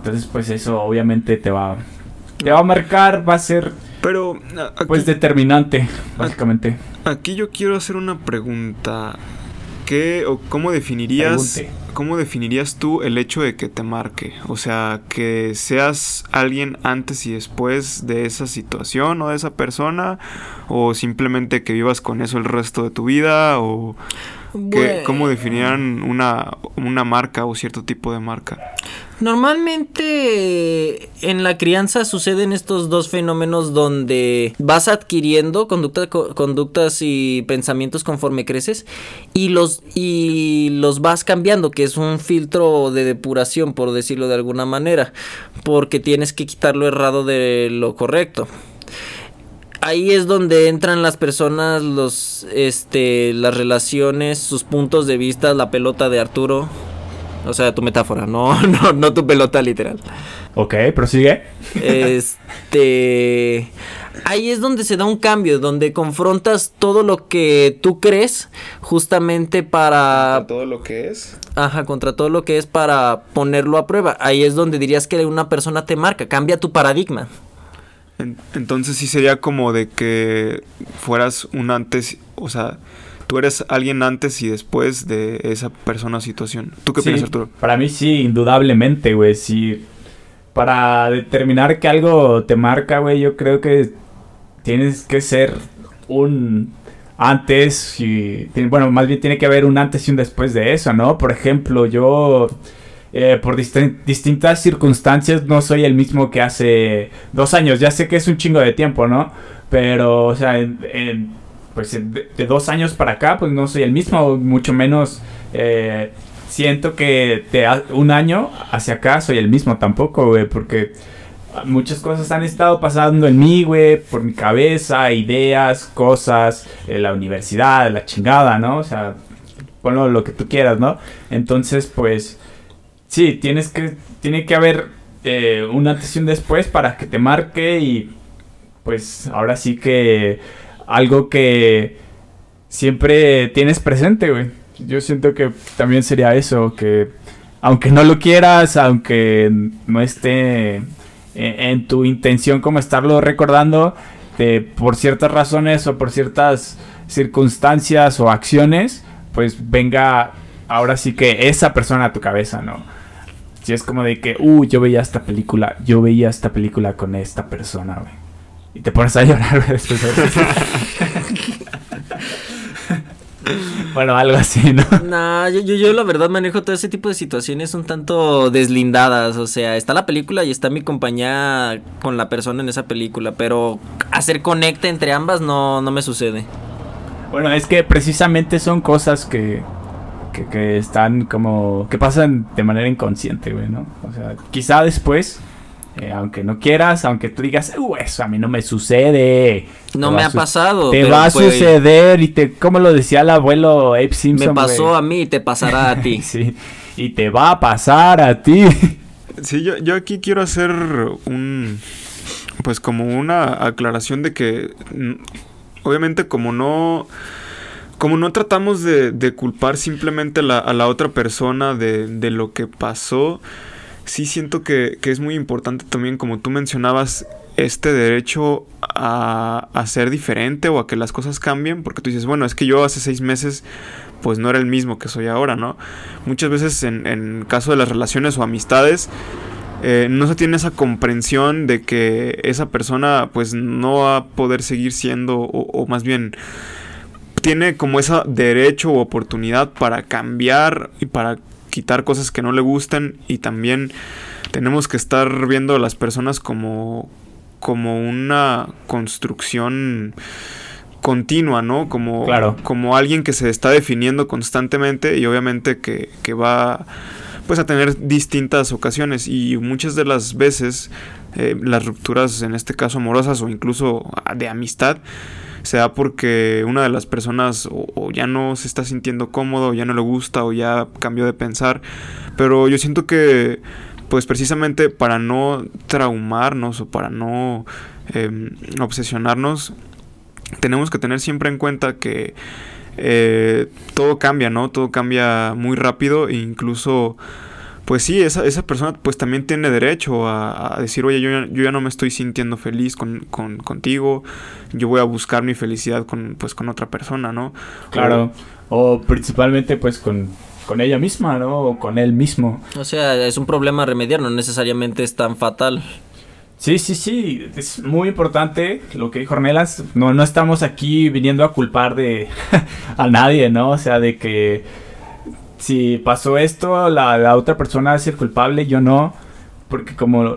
Entonces, pues eso obviamente te va, te va a marcar, va a ser, Pero aquí, pues, determinante, básicamente. aquí yo quiero hacer una pregunta. ¿Qué o cómo definirías Pregunte. cómo definirías tú el hecho de que te marque? O sea, que seas alguien antes y después de esa situación o de esa persona o simplemente que vivas con eso el resto de tu vida o ¿Qué- ¿Cómo definirían una, una marca o cierto tipo de marca? Normalmente en la crianza suceden estos dos fenómenos donde vas adquiriendo conducta- co- conductas y pensamientos conforme creces y los, y los vas cambiando, que es un filtro de depuración, por decirlo de alguna manera, porque tienes que quitar lo errado de lo correcto. Ahí es donde entran las personas, los, este, las relaciones, sus puntos de vista, la pelota de Arturo. O sea, tu metáfora, no, *laughs* no, no tu pelota literal. Ok, prosigue. Este. Ahí es donde se da un cambio, donde confrontas todo lo que tú crees, justamente para. todo lo que es. Ajá, contra todo lo que es para ponerlo a prueba. Ahí es donde dirías que una persona te marca, cambia tu paradigma. En- entonces sí sería como de que fueras un antes, o sea, tú eres alguien antes y después de esa persona o situación. ¿Tú qué Sí, piensas, Arturo? Para mí sí, indudablemente, güey. Sí. Para determinar que algo te marca, güey, yo creo que tienes que ser un antes y... Bueno, más bien tiene que haber un antes y un después de eso, ¿no? Por ejemplo, yo... eh, por distin- distintas circunstancias no soy el mismo que hace dos años. Ya sé que es un chingo de tiempo, ¿no? Pero, o sea, en- en- pues de, dos años para acá, pues no soy el mismo, mucho menos eh, siento que de un año hacia acá soy el mismo tampoco, güey, porque muchas cosas han estado pasando en mí, güey, por mi cabeza, ideas, cosas, eh, la universidad, la chingada, ¿no? O sea, ponlo lo que tú quieras, ¿no? Entonces, pues, sí, tienes que, tiene que haber eh, un antes y un después para que te marque y, pues, ahora sí que algo que siempre tienes presente, güey. Yo siento que también sería eso, que aunque no lo quieras, aunque no esté en, tu intención como estarlo recordando, de, por ciertas razones o por ciertas circunstancias o acciones, pues venga ahora sí que esa persona a tu cabeza, ¿no? Si es como de que, uh, yo veía esta película, yo veía esta película con esta persona, güey. Y te pones a llorar, después de eso. *laughs* bueno, algo así, ¿no? Nah, yo, yo, yo la verdad manejo todo ese tipo de situaciones un tanto deslindadas. O sea, está la película y está mi compañía con la persona en esa película. Pero hacer conecte entre ambas no, no me sucede. Bueno, es que precisamente son cosas que, que, que están como... que pasan de manera inconsciente, güey, ¿no? O sea, quizá después, eh, aunque no quieras, aunque tú digas, uh, eso a mí no me sucede. No me ha pasado. Te va a pues, suceder y te... como lo decía el abuelo Abe Me Simpson, pasó güey. a mí y te pasará a ti. *laughs* sí. y te va a pasar a ti. *laughs* Sí, yo, yo aquí quiero hacer un, pues como una aclaración de que, obviamente como no, como no tratamos de, de culpar simplemente la, a la otra persona de, de lo que pasó, sí siento que, que, es muy importante también, como tú mencionabas, este derecho a, a, ser diferente o a que las cosas cambien, porque tú dices, bueno, es que yo hace seis meses pues no era el mismo que soy ahora, ¿no? Muchas veces en, en caso de las relaciones o amistades, eh, no se tiene esa comprensión de que esa persona pues no va a poder seguir siendo o, o más bien tiene como ese derecho o oportunidad para cambiar y para quitar cosas que no le gustan y también tenemos que estar viendo a las personas como como una construcción continua, ¿no? Como, claro. como alguien que se está definiendo constantemente y obviamente que, que va pues a tener distintas ocasiones y muchas de las veces eh, las rupturas en este caso amorosas o incluso de amistad se da porque una de las personas o, ya no se está sintiendo cómodo o ya no le gusta o ya cambió de pensar pero yo siento que pues precisamente para no traumarnos o para no eh, obsesionarnos tenemos que tener siempre en cuenta que eh, todo cambia, ¿no? Todo cambia muy rápido e incluso, pues sí, esa, esa persona pues también tiene derecho a, a decir, oye, yo ya, yo ya, no me estoy sintiendo feliz con, con, contigo, yo voy a buscar mi felicidad con, pues, con otra persona, ¿no? Claro, o, o principalmente pues con con ella misma, ¿no? O con él mismo. O sea, es un problema a remediar, no necesariamente es tan fatal. Sí, sí, sí, es muy importante lo que dijo Ornelas. No, no estamos aquí viniendo a culpar de *laughs* a nadie, ¿no? O sea, de que si pasó esto, la, otra persona es el culpable, yo no. Porque como,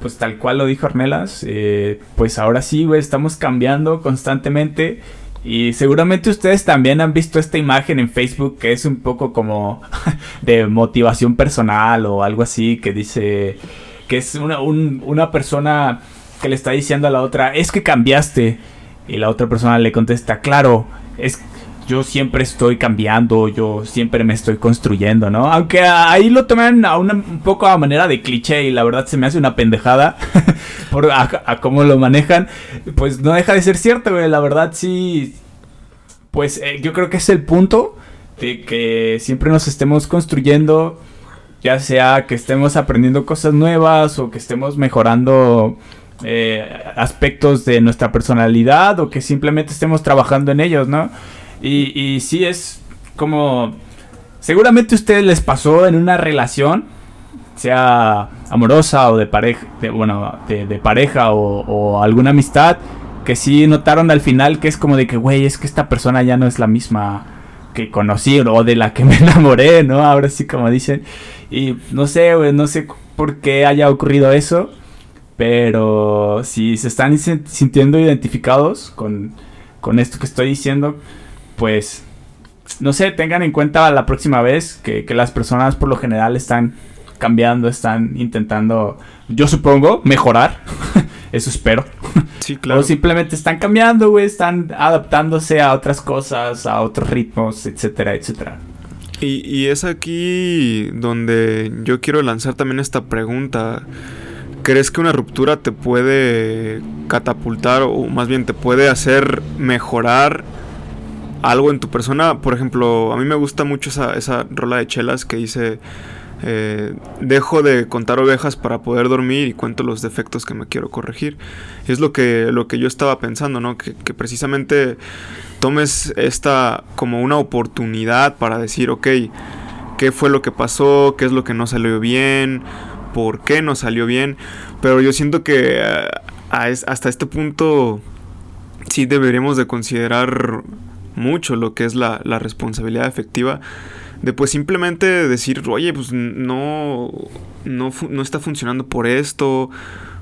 pues tal cual lo dijo Ornelas, eh, pues ahora sí, güey, estamos cambiando constantemente. Y seguramente ustedes también han visto esta imagen en Facebook que es un poco como *laughs* de motivación personal o algo así que dice que es una, un, una persona que le está diciendo a la otra, es que cambiaste. Y la otra persona le contesta, claro, es yo siempre estoy cambiando, yo siempre me estoy construyendo, ¿no? Aunque ahí lo toman a una, un poco a manera de cliché y la verdad se me hace una pendejada *laughs* por a, a cómo lo manejan, pues no deja de ser cierto, güey, la verdad sí, pues eh, yo creo que es el punto de que siempre nos estemos construyendo, ya sea que estemos aprendiendo cosas nuevas o que estemos mejorando eh, aspectos de nuestra personalidad o que simplemente estemos trabajando en ellos, ¿no? Y, sí es como... Seguramente a ustedes les pasó en una relación, sea amorosa o de pareja, bueno, de, pareja o, o, alguna amistad, que sí notaron al final que es como de que, güey, es que esta persona ya no es la misma que conocí o de la que me *laughs* enamoré, ¿no? Ahora sí como dicen. Y no sé, güey, no sé por qué haya ocurrido eso, pero si se están sintiendo identificados con, con esto que estoy diciendo, pues no sé, tengan en cuenta la próxima vez que, que, las personas por lo general están cambiando, están intentando, yo supongo, mejorar. *laughs* Eso espero. Sí, *laughs* claro. O simplemente están cambiando, güey, están adaptándose a otras cosas, a otros ritmos, etcétera, etcétera. Y, y es aquí donde yo quiero lanzar también esta pregunta. ¿Crees que una ruptura te puede catapultar o más bien te puede hacer mejorar algo en tu persona? Por ejemplo, a mí me gusta mucho esa, esa rola de chelas que dice... Eh, dejo de contar ovejas para poder dormir y cuento los defectos que me quiero corregir. Es lo que, lo que yo estaba pensando, ¿no? Que, precisamente tomes esta como una oportunidad para decir, ok, ¿qué fue lo que pasó? ¿Qué es lo que no salió bien? ¿Por qué no salió bien? Pero yo siento que uh, hasta este punto sí deberíamos de considerar mucho lo que es la, responsabilidad efectiva de pues simplemente decir, oye, pues no, no, no está funcionando por esto,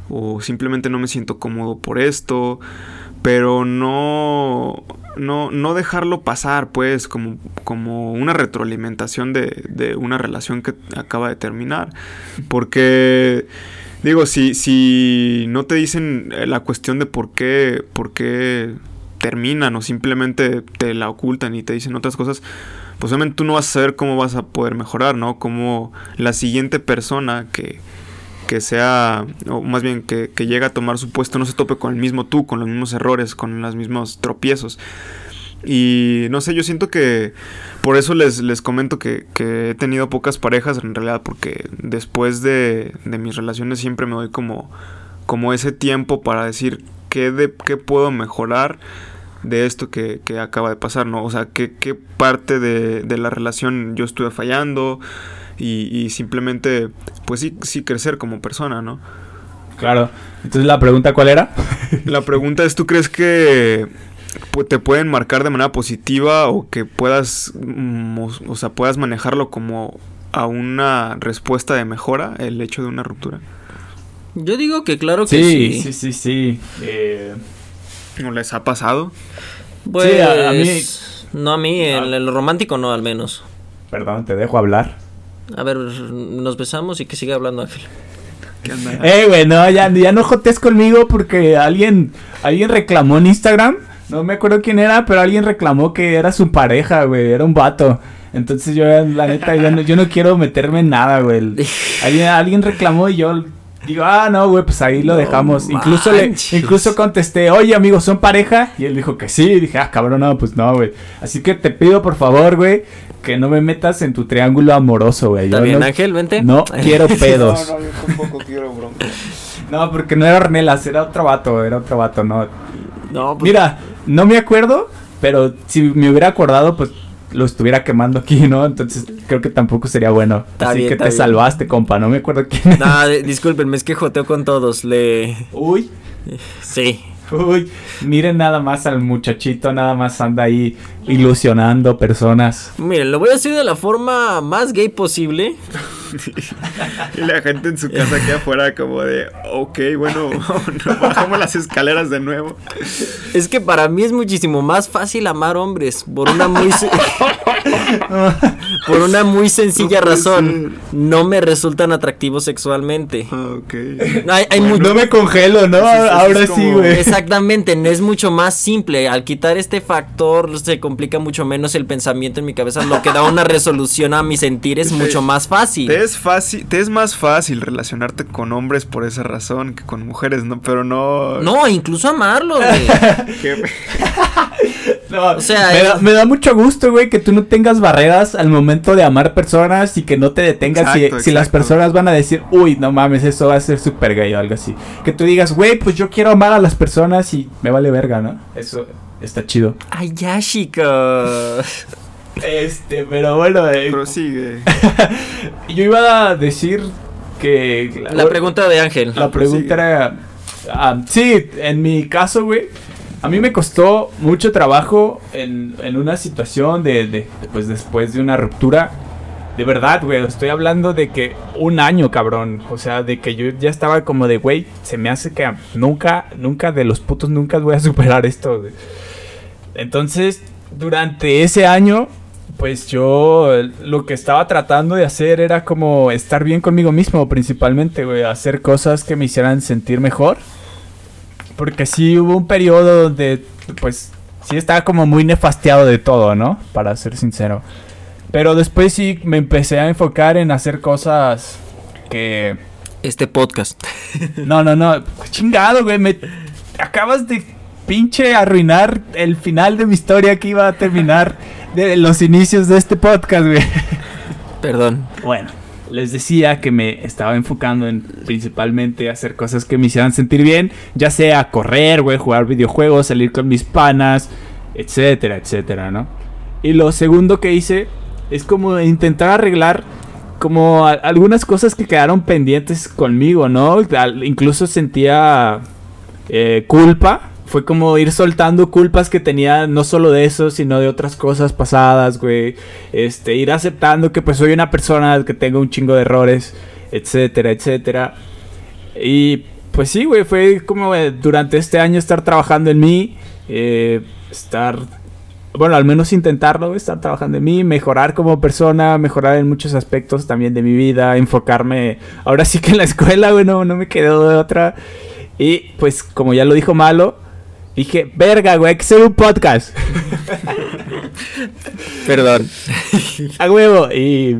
o simplemente no me siento cómodo por esto, pero no, no, no dejarlo pasar, pues, como, como una retroalimentación de, de una relación que acaba de terminar, porque... Digo, si, si no te dicen la cuestión de por qué, por qué terminan o simplemente te la ocultan y te dicen otras cosas, pues obviamente tú no vas a saber cómo vas a poder mejorar, ¿no? Cómo la siguiente persona que, que sea, o más bien que, llegue a tomar su puesto no se tope con el mismo tú, con los mismos errores, con los mismos tropiezos. Y no sé, yo siento que por eso les, les comento que, que he tenido pocas parejas en realidad, porque después de, de mis relaciones siempre me doy como, como ese tiempo para decir qué, de, qué puedo mejorar de esto que, que acaba de pasar, ¿no? O sea, qué, qué parte de, de la relación yo estuve fallando y, y simplemente, pues sí, sí crecer como persona, ¿no? Claro. Entonces la pregunta cuál era? *laughs* La pregunta es, ¿tú crees que te pueden marcar de manera positiva o que puedas, o sea, puedas manejarlo como a una respuesta de mejora el hecho de una ruptura? Yo digo que claro que sí, sí. sí, sí, sí. Eh, ¿No les ha pasado? Pues, Sí, a- a mí- No a mí, en Ah. en lo romántico no, al menos. perdón, te dejo hablar. A ver, nos besamos y que siga hablando Ángel. ¿Qué anda? Eh, güey, no, ya, ya no jotes conmigo porque alguien, alguien reclamó en Instagram. No me acuerdo quién era, pero alguien reclamó que era su pareja, güey. Era un vato. Entonces yo, la neta, yo no, yo no quiero meterme en nada, güey. *laughs* Alguien, alguien reclamó y yo digo, ah, no, güey, pues ahí lo No dejamos. Incluso, le, incluso contesté, oye, amigos, ¿son pareja? Y él dijo que sí. Y dije, ah, cabrón, no, pues no, güey. Así que te pido, por favor, güey, que no me metas en tu triángulo amoroso, güey. ¿Está bien, no- Ángel? Vente. No *laughs* quiero pedos. No, no, yo tampoco quiero bronca. No, porque no era Ornelas, era otro vato, era otro vato, no. No, pues, Mira, no me acuerdo, pero si me hubiera acordado, pues lo estuviera quemando aquí, ¿no? Entonces creo que tampoco sería bueno. Está Así bien, que te bien. salvaste, compa, no me acuerdo quién. Nah, discúlpenme, es que joteo con todos. Le. Uy, Sí. Uy, miren nada más al muchachito, nada más anda ahí ilusionando personas. Miren, lo voy a decir de la forma más gay posible. *laughs* Y la gente en su casa queda afuera como de, ok, bueno, *laughs* no, bajamos las escaleras de nuevo. Es que para mí es muchísimo más fácil amar hombres por una muy *laughs* por una muy *laughs* sencilla No razón. No me resultan atractivos sexualmente. Ah, ok. Hay, hay Bueno, No me congelo, ¿no? Ahora es sí, como- güey. Exactamente, no es mucho más simple. Al quitar este factor se complica mucho menos el pensamiento en mi cabeza, lo que da una *laughs* resolución a mi sentir es mucho más fácil. Te es fácil, te es más fácil relacionarte con hombres por esa razón que con mujeres, ¿no? Pero no. No, incluso amarlos. güey. *laughs* No, O sea, me, es- da, me da mucho gusto, güey, que tú no tengas barreras al momento de amar personas y que no te detengas si- Exacto, si, las personas van a decir, uy, no mames, eso va a ser súper gay o algo así. Que tú digas, güey, pues yo quiero amar a las personas y me vale verga, ¿no? Eso está chido. Ay, ya, chicos. Este, pero bueno, eh, Prosigue. *laughs* yo iba a decir que... La pregunta de Ángel. La pregunta era. ah, sí, en mi caso, güey. A mí me costó mucho trabajo en, en una situación de, de- Pues después de una ruptura. De verdad, güey. Estoy hablando de que un año, cabrón. O sea, de que yo ya estaba como de, güey, se me hace que nunca, nunca de los putos nunca voy a superar esto. Entonces, durante ese año, pues yo lo que estaba tratando de hacer era como estar bien conmigo mismo, principalmente, güey, hacer cosas que me hicieran sentir mejor. Porque sí hubo un periodo donde, pues, sí estaba como muy nefasteado de todo, ¿no? Para ser sincero. Pero después sí me empecé a enfocar en hacer cosas que... Este podcast. *laughs* No, no, no. Chingado, güey. Me acabas de pinche arruinar el final de mi historia que iba a terminar de los inicios de este podcast, güey. Perdón. Bueno, les decía que me estaba enfocando en principalmente hacer cosas que me hicieran sentir bien, ya sea correr, güey, jugar videojuegos, salir con mis panas, etcétera, etcétera, ¿no? Y lo segundo que hice es como intentar arreglar como algunas cosas que quedaron pendientes conmigo, ¿no? Incluso sentía eh, culpa. Fue como ir soltando culpas que tenía no solo de eso, sino de otras cosas pasadas, güey. Este, ir aceptando que pues soy una persona que tengo un chingo de errores, etcétera, etcétera. Y pues sí, güey, fue como eh, durante este año estar trabajando en mí, eh, estar, bueno, al menos intentarlo, estar trabajando en mí, mejorar como persona, mejorar en muchos aspectos también de mi vida, enfocarme, ahora sí que en la escuela, güey, no, no me quedó de otra. Y pues como ya lo dijo Malo, Dije, verga, güey, hay que hacer un podcast. *laughs* Perdón. *laughs* A huevo. Y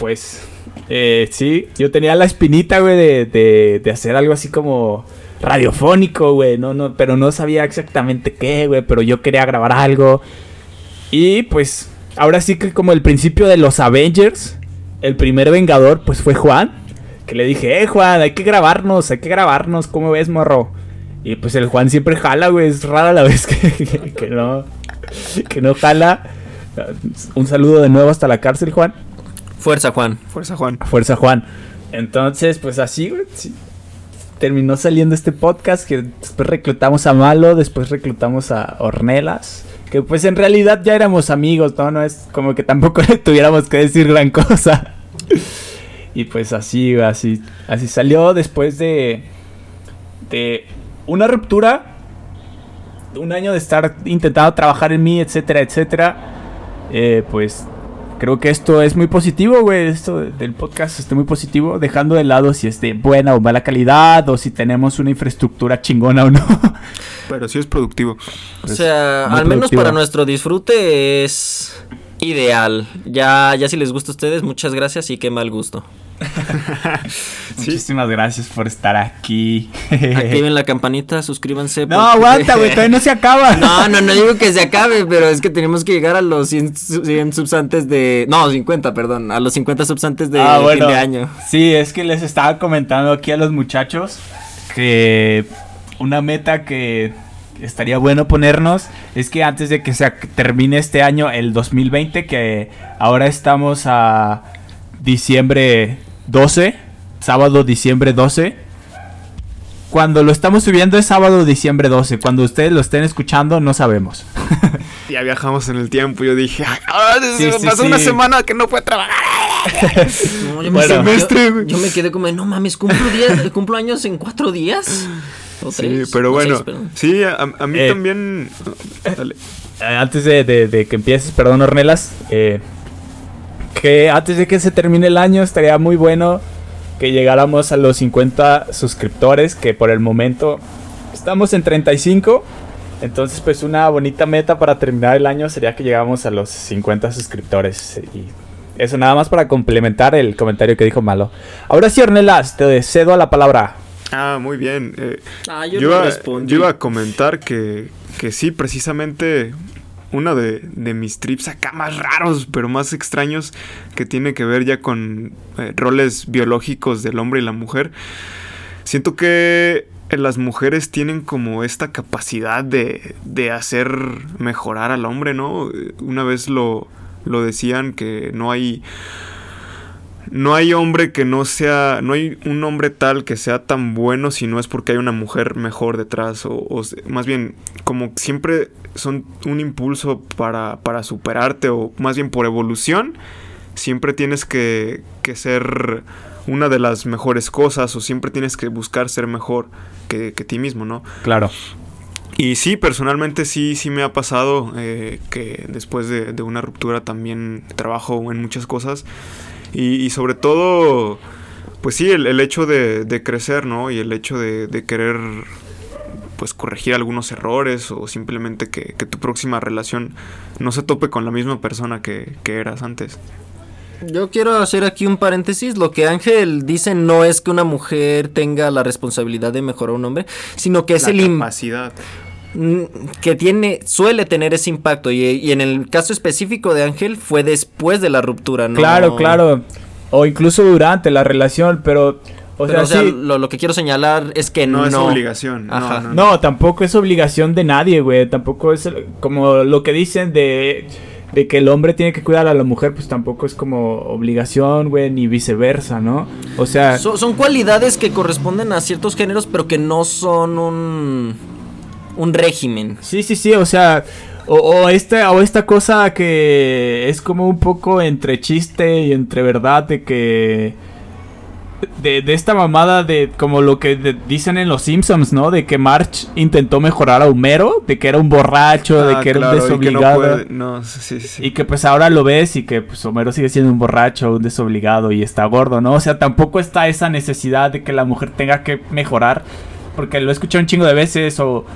pues, eh, sí, yo tenía la espinita, güey, de, de, de hacer algo así como radiofónico, güey. No, no, pero no sabía exactamente qué, güey. Pero yo quería grabar algo. Y pues, ahora sí que como el principio de los Avengers, el primer Vengador, pues fue Juan. Que le dije, eh, Juan, hay que grabarnos, hay que grabarnos. ¿Cómo ves, morro? Y pues el Juan siempre jala, güey. Es rara la *laughs* vez que, que, que no. Que no jala. Un saludo de nuevo hasta la cárcel, Juan. Fuerza, Juan. Fuerza, Juan. Fuerza, Juan. Entonces, pues así, güey. sí. Terminó saliendo este podcast que después reclutamos a Malo, después reclutamos a Ornelas. Que pues en realidad ya éramos amigos, ¿no? No es como que tampoco *laughs* le tuviéramos que decir gran cosa. y pues así, güey, así, así salió después de, de una ruptura. Un año de estar intentando trabajar en mí, etcétera, etcétera. Eh, pues creo que esto es muy positivo, güey. Esto del podcast es muy positivo. Dejando de lado si es de buena o mala calidad. O si tenemos una infraestructura chingona o no. Pero sí es productivo. O sea, al menos para nuestro disfrute es ideal. Ya, ya si les gusta a ustedes, muchas gracias y qué mal gusto. *laughs* Muchísimas gracias por estar aquí. Activen *laughs* la campanita, suscríbanse. no, porque- aguanta, güey. Todavía no se acaba. *laughs* No, no, no digo que se acabe, pero es que tenemos que llegar a los 100, su- 100 subs antes de... No, 50, perdón. A los 50 subs antes de Ah, fin de año. Sí, es que les estaba comentando aquí a los muchachos que una meta que estaría bueno ponernos es que antes de que se termine este año, el 2020, que ahora estamos a diciembre 12, sábado diciembre 12. Cuando lo estamos subiendo es sábado diciembre 12. Cuando ustedes lo estén escuchando no sabemos. *laughs* Ya viajamos en el tiempo. Yo dije, ah, Sí, se sí, pasó sí. una semana que no fue trabajar. *laughs* No, yo, Bueno. me, Semestre, yo, me quedé como, de, no mames, ¿cumplo, días, ¿cumplo años en cuatro días? *laughs* ¿O Sí, pero O bueno, seis, sí, a, a mí Eh. también. Dale. Eh, antes de, de- de que empieces, perdón, Ornelas, eh, que antes de que se termine el año estaría muy bueno que llegáramos a los 50 suscriptores, que por el momento estamos en 35. Entonces, pues una bonita meta para terminar el año sería que llegáramos a los 50 suscriptores. Y eso nada más para complementar el comentario que dijo Malo. Ahora sí, Ornelas, te cedo a la palabra. Ah, muy bien. eh, Ah, yo, yo, no iba, respondí. yo iba a comentar que, que sí, precisamente uno de, de mis trips acá más raros, pero más extraños, que tiene que ver ya con eh, roles biológicos del hombre y la mujer. Siento que las mujeres tienen como esta capacidad de, de hacer mejorar al hombre, ¿no? Una vez lo, lo decían que no hay no hay hombre que no sea, no hay un hombre tal que sea tan bueno si no es porque hay una mujer mejor detrás o, más bien como siempre son un impulso para, para superarte o más bien por evolución siempre tienes que, que ser una de las mejores cosas o siempre tienes que buscar ser mejor que, que ti mismo, ¿no? Claro. Y sí, personalmente sí, sí me ha pasado eh, que después de, de una ruptura también trabajo en muchas cosas. Y, y sobre todo, pues sí, el, el hecho de, de crecer, ¿no? Y el hecho de, de querer, pues, corregir algunos errores o simplemente que, que tu próxima relación no se tope con la misma persona que, que eras antes. Yo quiero hacer aquí un paréntesis. Lo que Ángel dice no es que una mujer tenga la responsabilidad de mejorar a un hombre, sino que es La el capacidad. Mm, que tiene suele tener ese impacto y, y en el caso específico de Ángel fue después de la ruptura, ¿no? Claro, claro. O incluso durante la relación, pero... O Pero, sea, o sea, sí. lo, lo que quiero señalar es que no, No, es obligación. no, Ajá. no, no. No, tampoco es obligación de nadie, güey. Tampoco es el- como lo que dicen de, de que el hombre tiene que cuidar a la mujer, pues tampoco es como obligación, güey, ni viceversa, ¿no? O sea, So- son cualidades que corresponden a ciertos géneros, pero que no son un un régimen. sí, sí, sí, o sea, o, o esta, o esta cosa que es como un poco entre chiste y entre verdad de que... De, de esta mamada de como lo que de- dicen en los Simpsons, ¿no? De que March intentó mejorar a Homero, de que era un borracho, de Ah, que era un y que no desobligado. puede- no, sí, sí, sí. Y que pues ahora lo ves y que pues Homero sigue siendo un borracho, un desobligado y está gordo, ¿no? O sea, tampoco está esa necesidad de que la mujer tenga que mejorar. Porque lo he escuchado un chingo de veces o...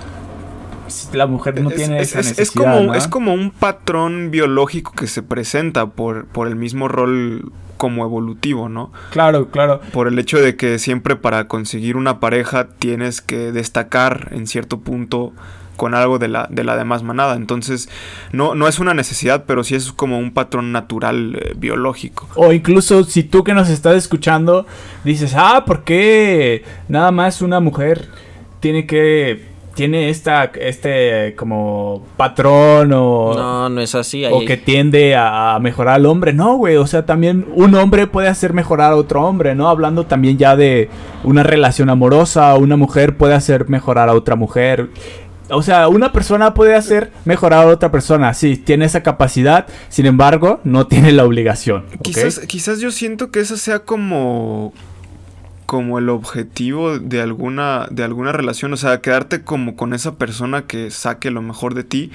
la mujer no Es- tiene es, esa es- necesidad, como, ¿no? es como un patrón biológico que se presenta por, por el mismo rol como evolutivo, ¿no? Claro, claro. Por el hecho de que siempre para conseguir una pareja tienes que destacar en cierto punto con algo de la, de la demás manada. Entonces, no, no es una necesidad, pero sí es como un patrón natural eh, biológico. O incluso si tú que nos estás escuchando dices, ah, ¿por qué nada más una mujer tiene que tiene esta este como patrón o No, no es así. ahí- o que tiende a mejorar al hombre. No, güey, o sea, también un hombre puede hacer mejorar a otro hombre, ¿no? Hablando también ya de una relación amorosa, una mujer puede hacer mejorar a otra mujer. O sea, una persona puede hacer mejorar a otra persona, sí, tiene esa capacidad, sin embargo, no tiene la obligación. Quizás, quizás yo siento que esa sea como como el objetivo de alguna de alguna relación, o sea, quedarte como con esa persona que saque lo mejor de ti,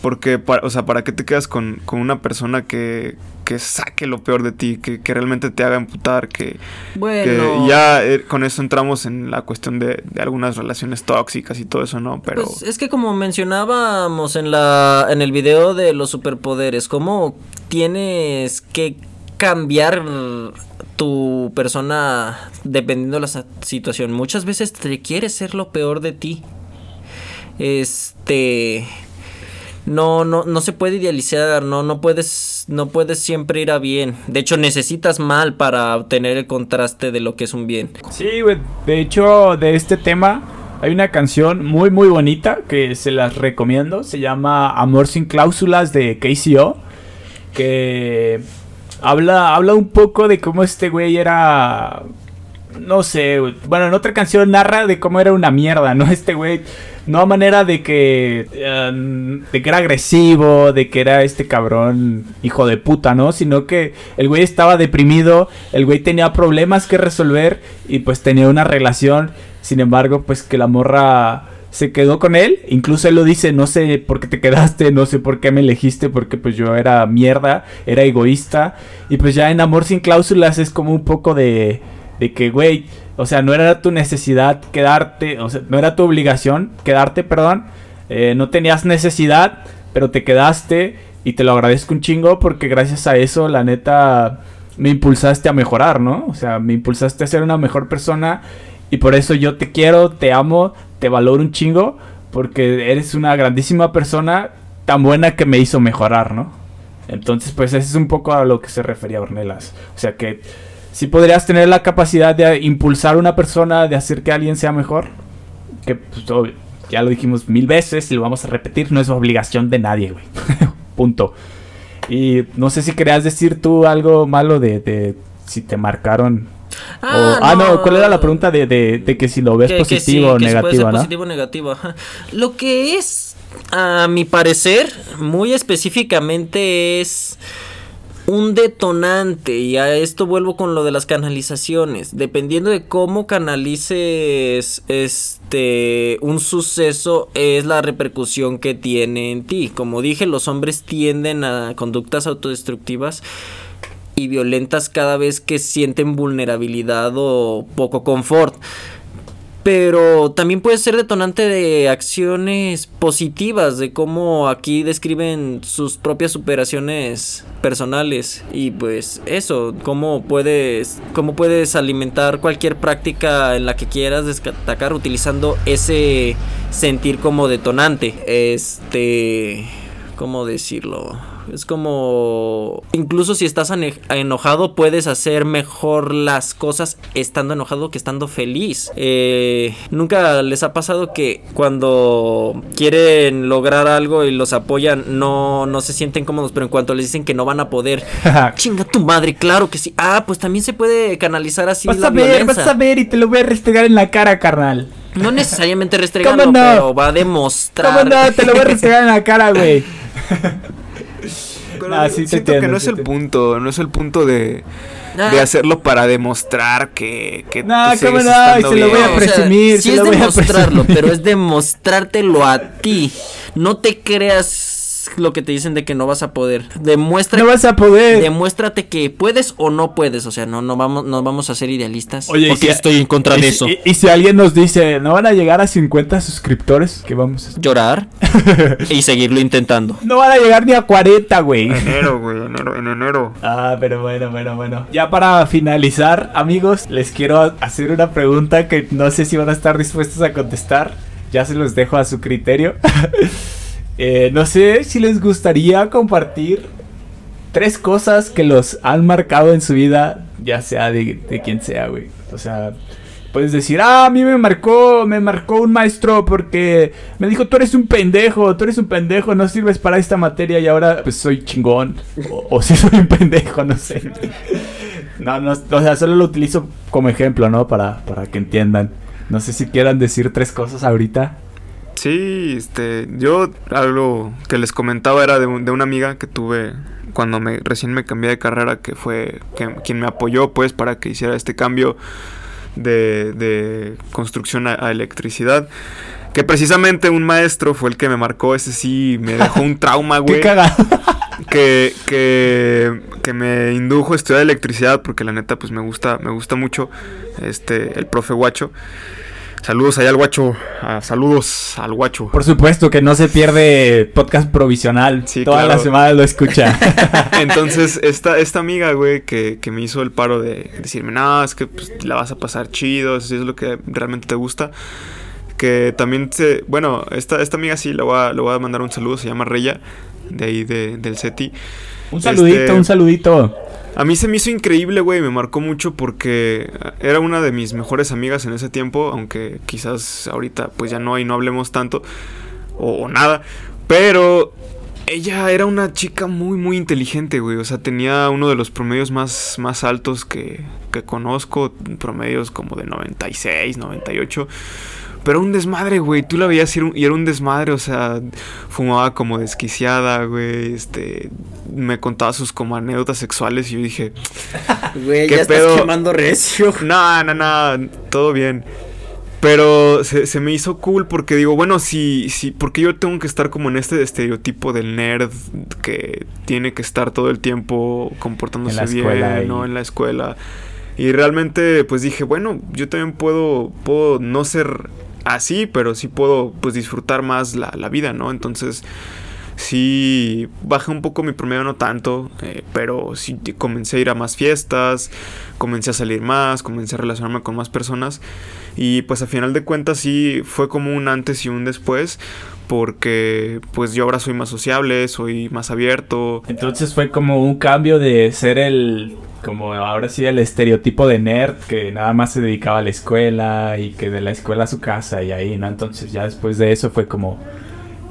porque pa- o sea, ¿para qué te quedas con, con una persona que, que saque lo peor de ti, que, que realmente te haga emputar, que, que Bueno. ya eh, con eso entramos en la cuestión de, de algunas relaciones tóxicas y todo eso, ¿no? Pero Pues es que como mencionábamos en la en el video de los superpoderes, cómo tienes que cambiar tu persona dependiendo de la situación. Muchas veces te quieres ser lo peor de ti. Este no, no, no se puede idealizar, no, no puedes, no puedes siempre ir a bien. De hecho, necesitas mal para obtener el contraste de lo que es un bien. Sí, güey. De hecho, de este tema hay una canción muy, muy bonita que se las recomiendo. Se llama Amor sin cláusulas de KCO. Que habla, habla un poco de cómo este güey era. No sé, bueno, en otra canción narra de cómo era una mierda, ¿no? *laughs* Este güey, no a manera de que, eh, de que era agresivo, de que era este cabrón hijo de puta, ¿no? Sino que el güey estaba deprimido, el güey tenía problemas que resolver y pues tenía una relación, sin embargo, pues que la morra se quedó con él, incluso él lo dice, no sé por qué te quedaste, no sé por qué me elegiste, porque pues yo era mierda, era egoísta, y pues ya en Amor sin cláusulas es como un poco de, de que, güey, o sea, no era tu necesidad quedarte, o sea, no era tu obligación quedarte, perdón, eh, no tenías necesidad, pero te quedaste y te lo agradezco un chingo porque gracias a eso, la neta, me impulsaste a mejorar, ¿no? O sea, me impulsaste a ser una mejor persona y por eso yo te quiero, te amo, te valoro un chingo porque eres una grandísima persona tan buena que me hizo mejorar, ¿no? Entonces, pues ese es un poco a lo que se refería Ornelas. O sea que si podrías tener la capacidad de impulsar a una persona, de hacer que alguien sea mejor, que pues, ya lo dijimos mil veces y lo vamos a repetir, no es obligación de nadie, güey. *laughs* Punto. Y no sé si querías decir tú algo malo de, de si te marcaron. O- ah, no, ¿cuál era la pregunta de, de- de que si lo ves Que- que positivo sí, o que si puede ser negativo, no? positivo o negativo, ajá. Lo que es, a mi parecer, muy específicamente es un detonante y a esto vuelvo con lo de las canalizaciones dependiendo de cómo canalices este un suceso es la repercusión que tiene en ti como dije los hombres tienden a conductas autodestructivas y violentas cada vez que sienten vulnerabilidad o poco confort pero también puede ser detonante de acciones positivas, de cómo aquí describen sus propias superaciones personales. Y pues eso, cómo puedes, cómo puedes alimentar cualquier práctica en la que quieras destacar utilizando ese sentir como detonante. Este, ¿cómo decirlo? Es como... Incluso si estás enojado, puedes hacer mejor las cosas estando enojado que estando feliz. Eh, Nunca les ha pasado que cuando quieren lograr algo y los apoyan, no, no se sienten cómodos, pero en cuanto les dicen que no van a poder... *laughs* Chinga tu madre, claro que sí. Ah, pues también se puede canalizar así Vas la a ver, violencia. vas a ver y te lo voy a restregar en la cara, carnal. No necesariamente *laughs* restregarlo, ¿Cómo no? pero va a demostrar... ¿Cómo no? Te lo voy a restregar en la cara, güey. *laughs* Pero Ah, sí siento que entiendo, no es el punto, no es el punto de, Ah. de hacerlo para demostrar que, que No, tú cómo no, y se lo voy a presumir, sí se es lo voy a demostrarlo, presumir. pero es demostrártelo a ti. No te creas es lo que te dicen de que no vas a poder. Demuestra No vas a poder. demuéstrate que puedes o no puedes, o sea, no no vamos no vamos a ser idealistas. Oye, y porque si- estoy en contra y de eso. Y, y si alguien nos dice, no van a llegar a 50 suscriptores, ¿qué vamos a hacer? Llorar *laughs* y seguirlo intentando. No van a llegar ni a 40, güey. Enero, güey, enero, en enero. Ah, pero bueno, bueno, bueno. Ya para finalizar, amigos, les quiero hacer una pregunta que no sé si van a estar dispuestos a contestar. Ya se los dejo a su criterio. *laughs* Eh, no sé si les gustaría compartir tres cosas que los han marcado en su vida, ya sea de, de quien sea, güey. O sea, puedes decir, ah, a mí me marcó, me marcó un maestro porque me dijo, tú eres un pendejo, tú eres un pendejo, no sirves para esta materia y ahora pues soy chingón. O, *laughs* si soy un pendejo, no sé. No, no, o sea, solo lo utilizo como ejemplo, ¿no? Para, para que entiendan. No sé si quieran decir tres cosas ahorita. Sí, este, yo algo que les comentaba era de, un- de una amiga que tuve cuando me recién me cambié de carrera, que fue que- quien me apoyó pues para que hiciera este cambio de, de construcción a, a electricidad. Que precisamente un maestro fue el que me marcó, ese sí me dejó un trauma, *laughs* güey. que, que, que me indujo a estudiar electricidad porque la neta pues me gusta me gusta mucho este el profe guacho saludos allá al guacho ah, saludos al guacho Por supuesto que no se pierde podcast provisional. Sí, Todas claro. las semanas lo escucha. *laughs* entonces esta esta amiga güey que, que me hizo el paro de decirme no es que pues, la vas a pasar chido si es lo que realmente te gusta que también se bueno esta esta amiga sí le voy a, le voy a mandar un saludo se llama Reya de ahí de, del SETI un saludito, Este- un saludito. A mí se me hizo increíble, güey, me marcó mucho porque era una de mis mejores amigas en ese tiempo, aunque quizás ahorita pues ya no y no hablemos tanto o, o nada, pero ella era una chica muy muy inteligente, güey, o sea, tenía uno de los promedios más más altos que, que conozco, promedios como de 96, 98. Pero un desmadre, güey. Tú la veías y era un, y era un desmadre, o sea, fumaba como desquiciada, güey. Este, me contaba sus como anécdotas sexuales y yo dije, *laughs* Güey, ¿Qué ya estás quemando recio. *laughs* no, no, no, todo bien. Pero se, se me hizo cool porque digo, bueno, si, si, porque yo tengo que estar como en este estereotipo del nerd que tiene que estar todo el tiempo comportándose En la escuela bien, y- ¿no? En la escuela. Y realmente, pues dije, bueno, yo también puedo, puedo no ser así, pero sí puedo, pues, disfrutar más la, la vida, ¿no? Entonces, sí bajé un poco mi promedio, no tanto, eh, pero sí comencé a ir a más fiestas, comencé a salir más, comencé a relacionarme con más personas y pues a final de cuentas sí fue como un antes y un después porque pues yo ahora soy más sociable, soy más abierto. Entonces fue como un cambio de ser el, como ahora sí el estereotipo de nerd que nada más se dedicaba a la escuela y que de la escuela a su casa y ahí, ¿no? Entonces ya después de eso fue como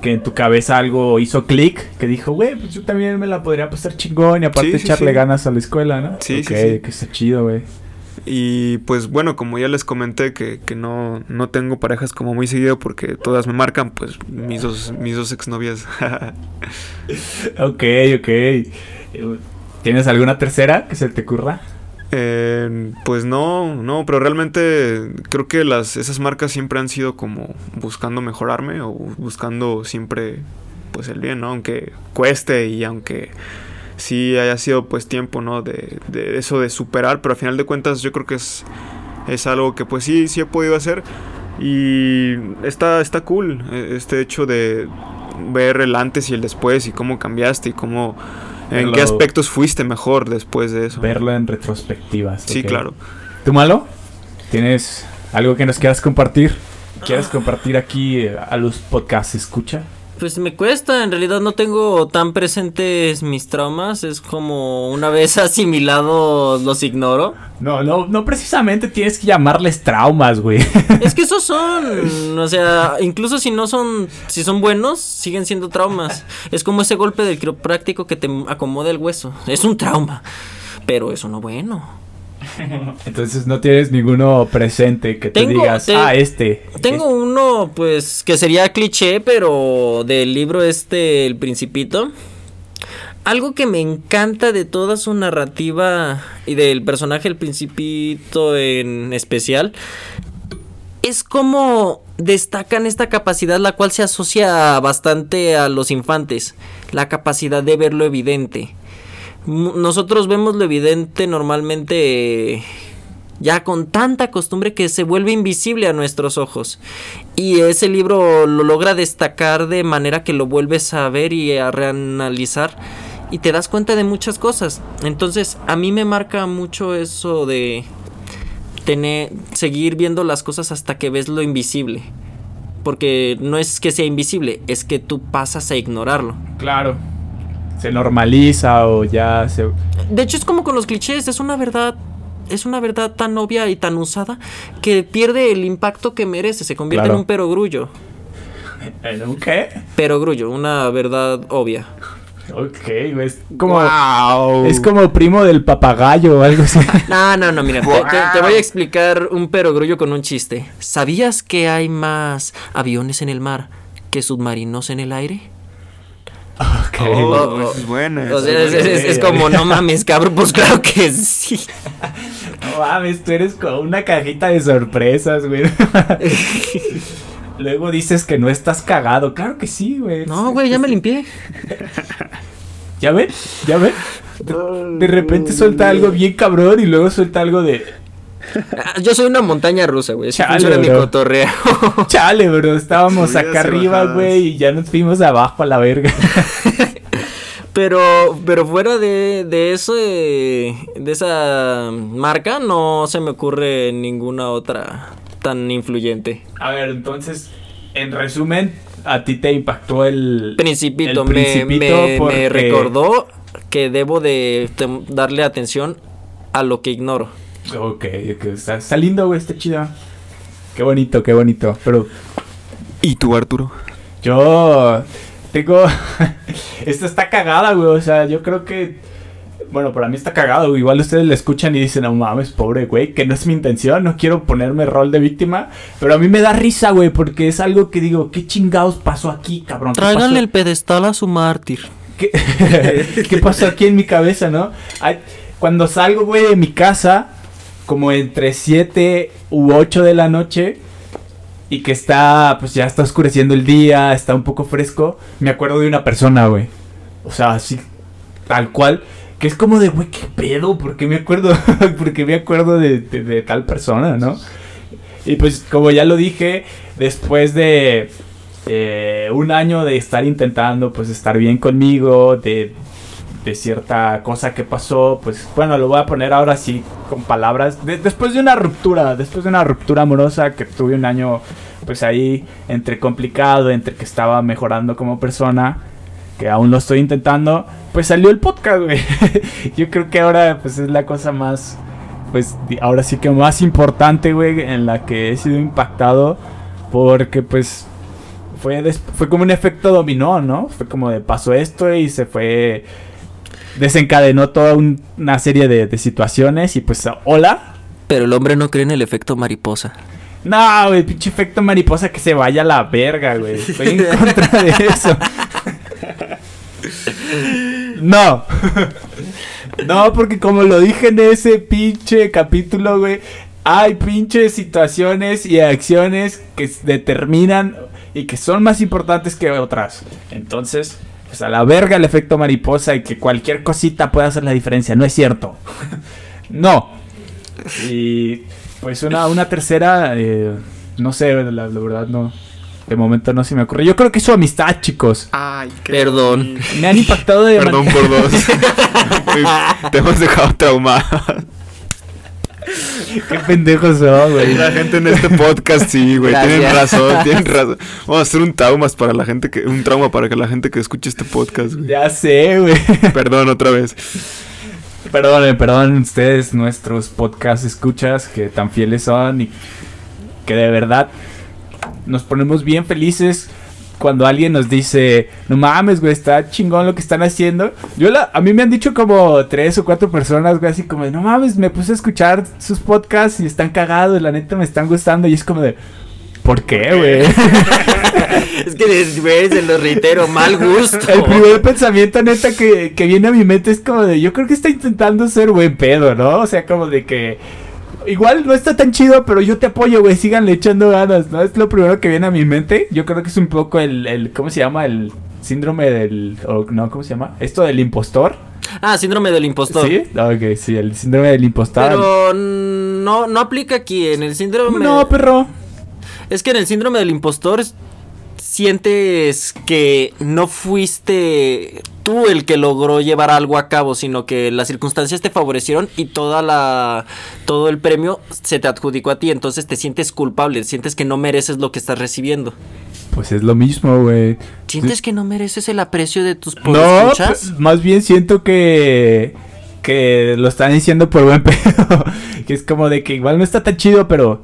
que en tu cabeza algo hizo clic, que dijo, güey, pues yo también me la podría pasar chingón y aparte Sí, sí, echarle sí. ganas a la escuela, ¿no? Sí, Ok, sí, sí. que está chido, güey. Y pues bueno, como ya les comenté que, que no, no tengo parejas como muy seguido porque todas me marcan, pues mis dos, mis dos exnovias. *laughs* Ok, ok. ¿Tienes alguna tercera que se te ocurra? Eh, pues no, no, pero realmente creo que las esas marcas siempre han sido como buscando mejorarme o buscando siempre pues el bien, ¿no? Aunque cueste y aunque sí haya sido pues tiempo, ¿no? De, de eso de superar, pero al final de cuentas yo creo que es, es algo que pues sí, sí he podido hacer y está, está cool eh, este hecho de ver el antes y el después y cómo cambiaste y cómo... ¿En qué aspectos fuiste mejor después de eso? Verlo en retrospectivas. Sí, claro. ¿Tú malo? ¿Tienes algo que nos quieras compartir? ¿Quieres compartir aquí eh, a los podcasts? ¿Escucha? Pues me cuesta, en realidad no tengo tan presentes mis traumas, es como una vez *laughs* asimilados los ignoro. No, no, no precisamente tienes que llamarles traumas, güey. Es que esos son, *laughs* o sea, incluso si no son, si son buenos, siguen siendo traumas. Es como ese golpe del quiropráctico que te acomoda el hueso. Es un trauma, pero eso no bueno. *laughs* Entonces no tienes ninguno presente que te Tengo- digas, te- ah, este. Tengo uno, pues, que sería cliché, pero del libro este, El Principito. Algo que me encanta de toda su narrativa y del personaje El Principito en especial es como destacan esta capacidad, la cual se asocia bastante a los infantes, la capacidad de ver lo evidente. Nosotros vemos lo evidente normalmente ya con tanta costumbre que se vuelve invisible a nuestros ojos. Y ese libro lo logra destacar de manera que lo vuelves a ver y a reanalizar y te das cuenta de muchas cosas. Entonces, a mí me marca mucho eso de tener seguir viendo las cosas hasta que ves lo invisible. Porque no es que sea invisible, es que tú pasas a ignorarlo. Claro. Se normaliza o ya se... De hecho es como con los clichés, es una verdad es una verdad tan obvia y tan usada que pierde el impacto que merece, se convierte Claro. en un perogrullo. *laughs* ¿En un qué? Perogrullo, una verdad obvia. Ok, es como... Wow. Es como primo del papagayo o algo así. *laughs* No, no, no, mira, te voy a explicar un perogrullo con un chiste. ¿Sabías que hay más aviones en el mar que submarinos en el aire? *laughs* Ok. Oh, Oh, esa es buena. O sea, es es, buena. es- es como, no *laughs* mames, cabrón, pues claro que sí. *laughs* No mames, tú eres como una cajita de sorpresas, güey. Luego dices que no estás cagado. Claro que sí, güey. No, güey, ya me limpié. ¿Ya ven? ¿Ya ven? De, de repente suelta algo bien cabrón y luego suelta algo de... Ah, Yo soy una montaña rusa, güey. Así Chale, funciona mi bro. cotorreo. *laughs* Chale, bro. Estábamos Subidas acá arriba, güey, y ya nos fuimos abajo a la verga. *laughs* Pero, pero fuera de, de eso, de, esa marca, no se me ocurre ninguna otra tan influyente. A ver, entonces, en resumen, a ti te impactó el... Principito, el me- Principito me, me porque- recordó que debo de darle atención a lo que ignoro. Ok, ok, está, está lindo, güey, está chido. Qué bonito, qué bonito. Pero ¿Y tú, Arturo? yo tengo... *laughs* Esta está cagada, güey. O sea, yo creo que... Bueno, para mí está cagado. güey. Igual ustedes le escuchan y dicen, no mames, pobre güey, que no es mi intención, no quiero ponerme rol de víctima. Pero a mí me da risa, güey, porque es algo que digo, ¿qué chingados pasó aquí, cabrón? ¿Qué Tráiganle el pedestal a su mártir. ¿Qué, *laughs* ¿Qué pasó aquí en mi cabeza, no? Ay, cuando salgo, güey, de mi casa, como entre 7 u 8 de la noche, y que está, pues ya está oscureciendo el día, está un poco fresco, me acuerdo de una persona, güey. O sea, así, tal cual. Que es como de, güey, ¿qué pedo? ¿Por qué me acuerdo? *laughs* ¿Por qué me acuerdo de, de- de tal persona, no? Y pues, como ya lo dije, después de eh, un año de estar intentando, pues, estar bien conmigo, de, de cierta cosa que pasó, pues, bueno, lo voy a poner ahora sí con palabras. De- después de una ruptura, después de una ruptura amorosa que tuve un año, pues, ahí entre complicado, entre que estaba mejorando como persona, que aún lo estoy intentando, pues salió el podcast, güey. *laughs* Yo creo que ahora, pues, es la cosa más pues ahora sí que más importante, güey, en la que he sido impactado porque pues fue fue como un efecto dominó, ¿no? Fue como de pasó esto y se fue desencadenó toda un- una serie de, de situaciones y pues hola. Pero el hombre no cree en el efecto mariposa. No, güey, pinche efecto mariposa que se vaya a la verga, güey. Estoy en contra de eso. No. No, porque como lo dije en ese pinche capítulo, güey, hay pinches situaciones y acciones que determinan y que son más importantes que otras. Entonces, pues a la verga el efecto mariposa y que cualquier cosita puede hacer la diferencia. No es cierto. *laughs* no. Y pues una, una tercera, eh, no sé, la, la verdad no. De momento no se me ocurre. Yo creo que es su amistad, chicos. Ay, qué Perdón. Me han impactado de Perdón man- por dos. *laughs* Te hemos dejado traumado. Qué pendejos son, güey. La gente en este podcast, sí, güey. Tienen razón, tienen razón. Vamos a hacer un trauma para la gente que, un trauma para que la gente que escuche este podcast, güey. Ya sé, güey. Perdón otra vez. Perdonen, perdonen ustedes, nuestros podcast escuchas que tan fieles son y que de verdad nos ponemos bien felices cuando alguien nos dice, no mames, güey, está chingón lo que están haciendo. Yo la, a mí me han dicho como tres o cuatro personas, güey, así como, de, no mames, me puse a escuchar sus podcasts y están cagados, la neta me están gustando y es como de, ¿por qué, güey? *laughs* es que, güey, se lo reitero, mal gusto. El primer pensamiento neta que, que viene a mi mente es como de, yo creo que está intentando ser buen pedo, ¿no? O sea, como de que, igual no está tan chido, pero yo te apoyo, güey, síganle echando ganas, ¿no? Es lo primero que viene a mi mente. Yo creo que es un poco el, el ¿cómo se llama? El síndrome del, o, no, ¿cómo se llama? Esto del impostor. Ah, síndrome del impostor. Sí, ok, sí, el síndrome del impostor. Pero no, no aplica aquí en el síndrome. No, perro. Es que en el síndrome del impostor sientes que no fuiste tú el que logró llevar algo a cabo, sino que las circunstancias te favorecieron y toda la todo el premio se te adjudicó a ti, entonces te sientes culpable, sientes que no mereces lo que estás recibiendo. Pues es lo mismo, güey. ¿Sientes que no mereces el aprecio de tus No, más bien siento que que lo están diciendo por buen *laughs* pedo, que es como de que igual no está tan chido, pero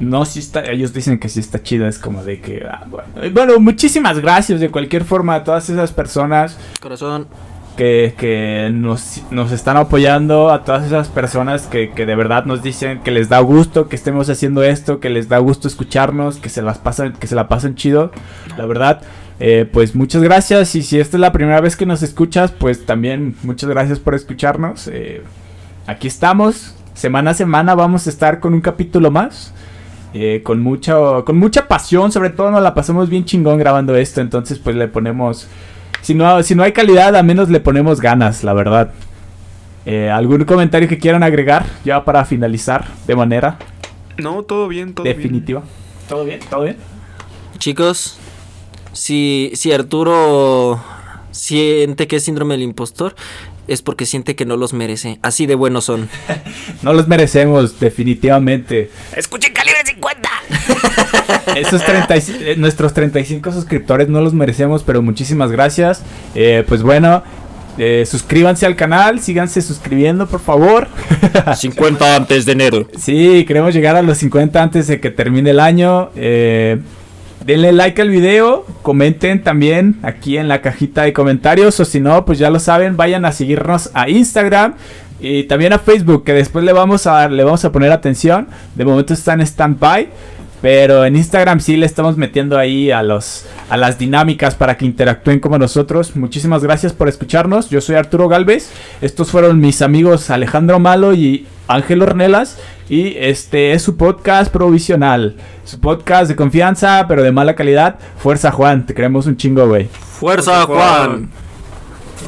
no, sí está, ellos dicen que sí está chido, es como de que, ah, bueno. bueno. muchísimas gracias de cualquier forma a todas esas personas. Corazón. Que, que nos, nos, están apoyando, a todas esas personas que, que, de verdad nos dicen que les da gusto que estemos haciendo esto, que les da gusto escucharnos, que se las pasan, que se la pasan chido. La verdad, eh, pues muchas gracias. Y si esta es la primera vez que nos escuchas, pues también muchas gracias por escucharnos. Eh, aquí estamos. Semana a semana vamos a estar con un capítulo más. Eh, con, mucha, con mucha pasión, sobre todo nos la pasamos bien chingón grabando esto, entonces pues le ponemos, si no, si no hay calidad, al menos le ponemos ganas, la verdad. Eh, ¿Algún comentario que quieran agregar ya para finalizar de manera? No, todo bien, todo definitiva. ¿Todo bien? ¿Todo bien? Chicos, si, si Arturo siente que es síndrome del impostor, es porque siente que no los merece. Así de buenos son. *laughs* no los merecemos, definitivamente. Escuchen Calibre 50. *laughs* Esos 30, eh, nuestros 35 suscriptores no los merecemos, pero muchísimas gracias. Eh, pues bueno, eh, suscríbanse al canal, síganse suscribiendo, por favor. *laughs* 50 antes de enero. Sí, queremos llegar a los 50 antes de que termine el año. Eh, denle like al video, comenten también aquí en la cajita de comentarios o si no, pues ya lo saben, vayan a seguirnos a Instagram y también a Facebook, que después le vamos a dar, le vamos a poner atención. De momento está en stand-by, pero en Instagram sí le estamos metiendo ahí a los a las dinámicas para que interactúen como nosotros. Muchísimas gracias por escucharnos. Yo soy Arturo Galvez. Estos fueron mis amigos Alejandro Malo y Ángel Ornelas. Y este es su podcast provisional. Su podcast de confianza, pero de mala calidad. Fuerza Juan, te queremos un chingo, güey. Fuerza, Juan.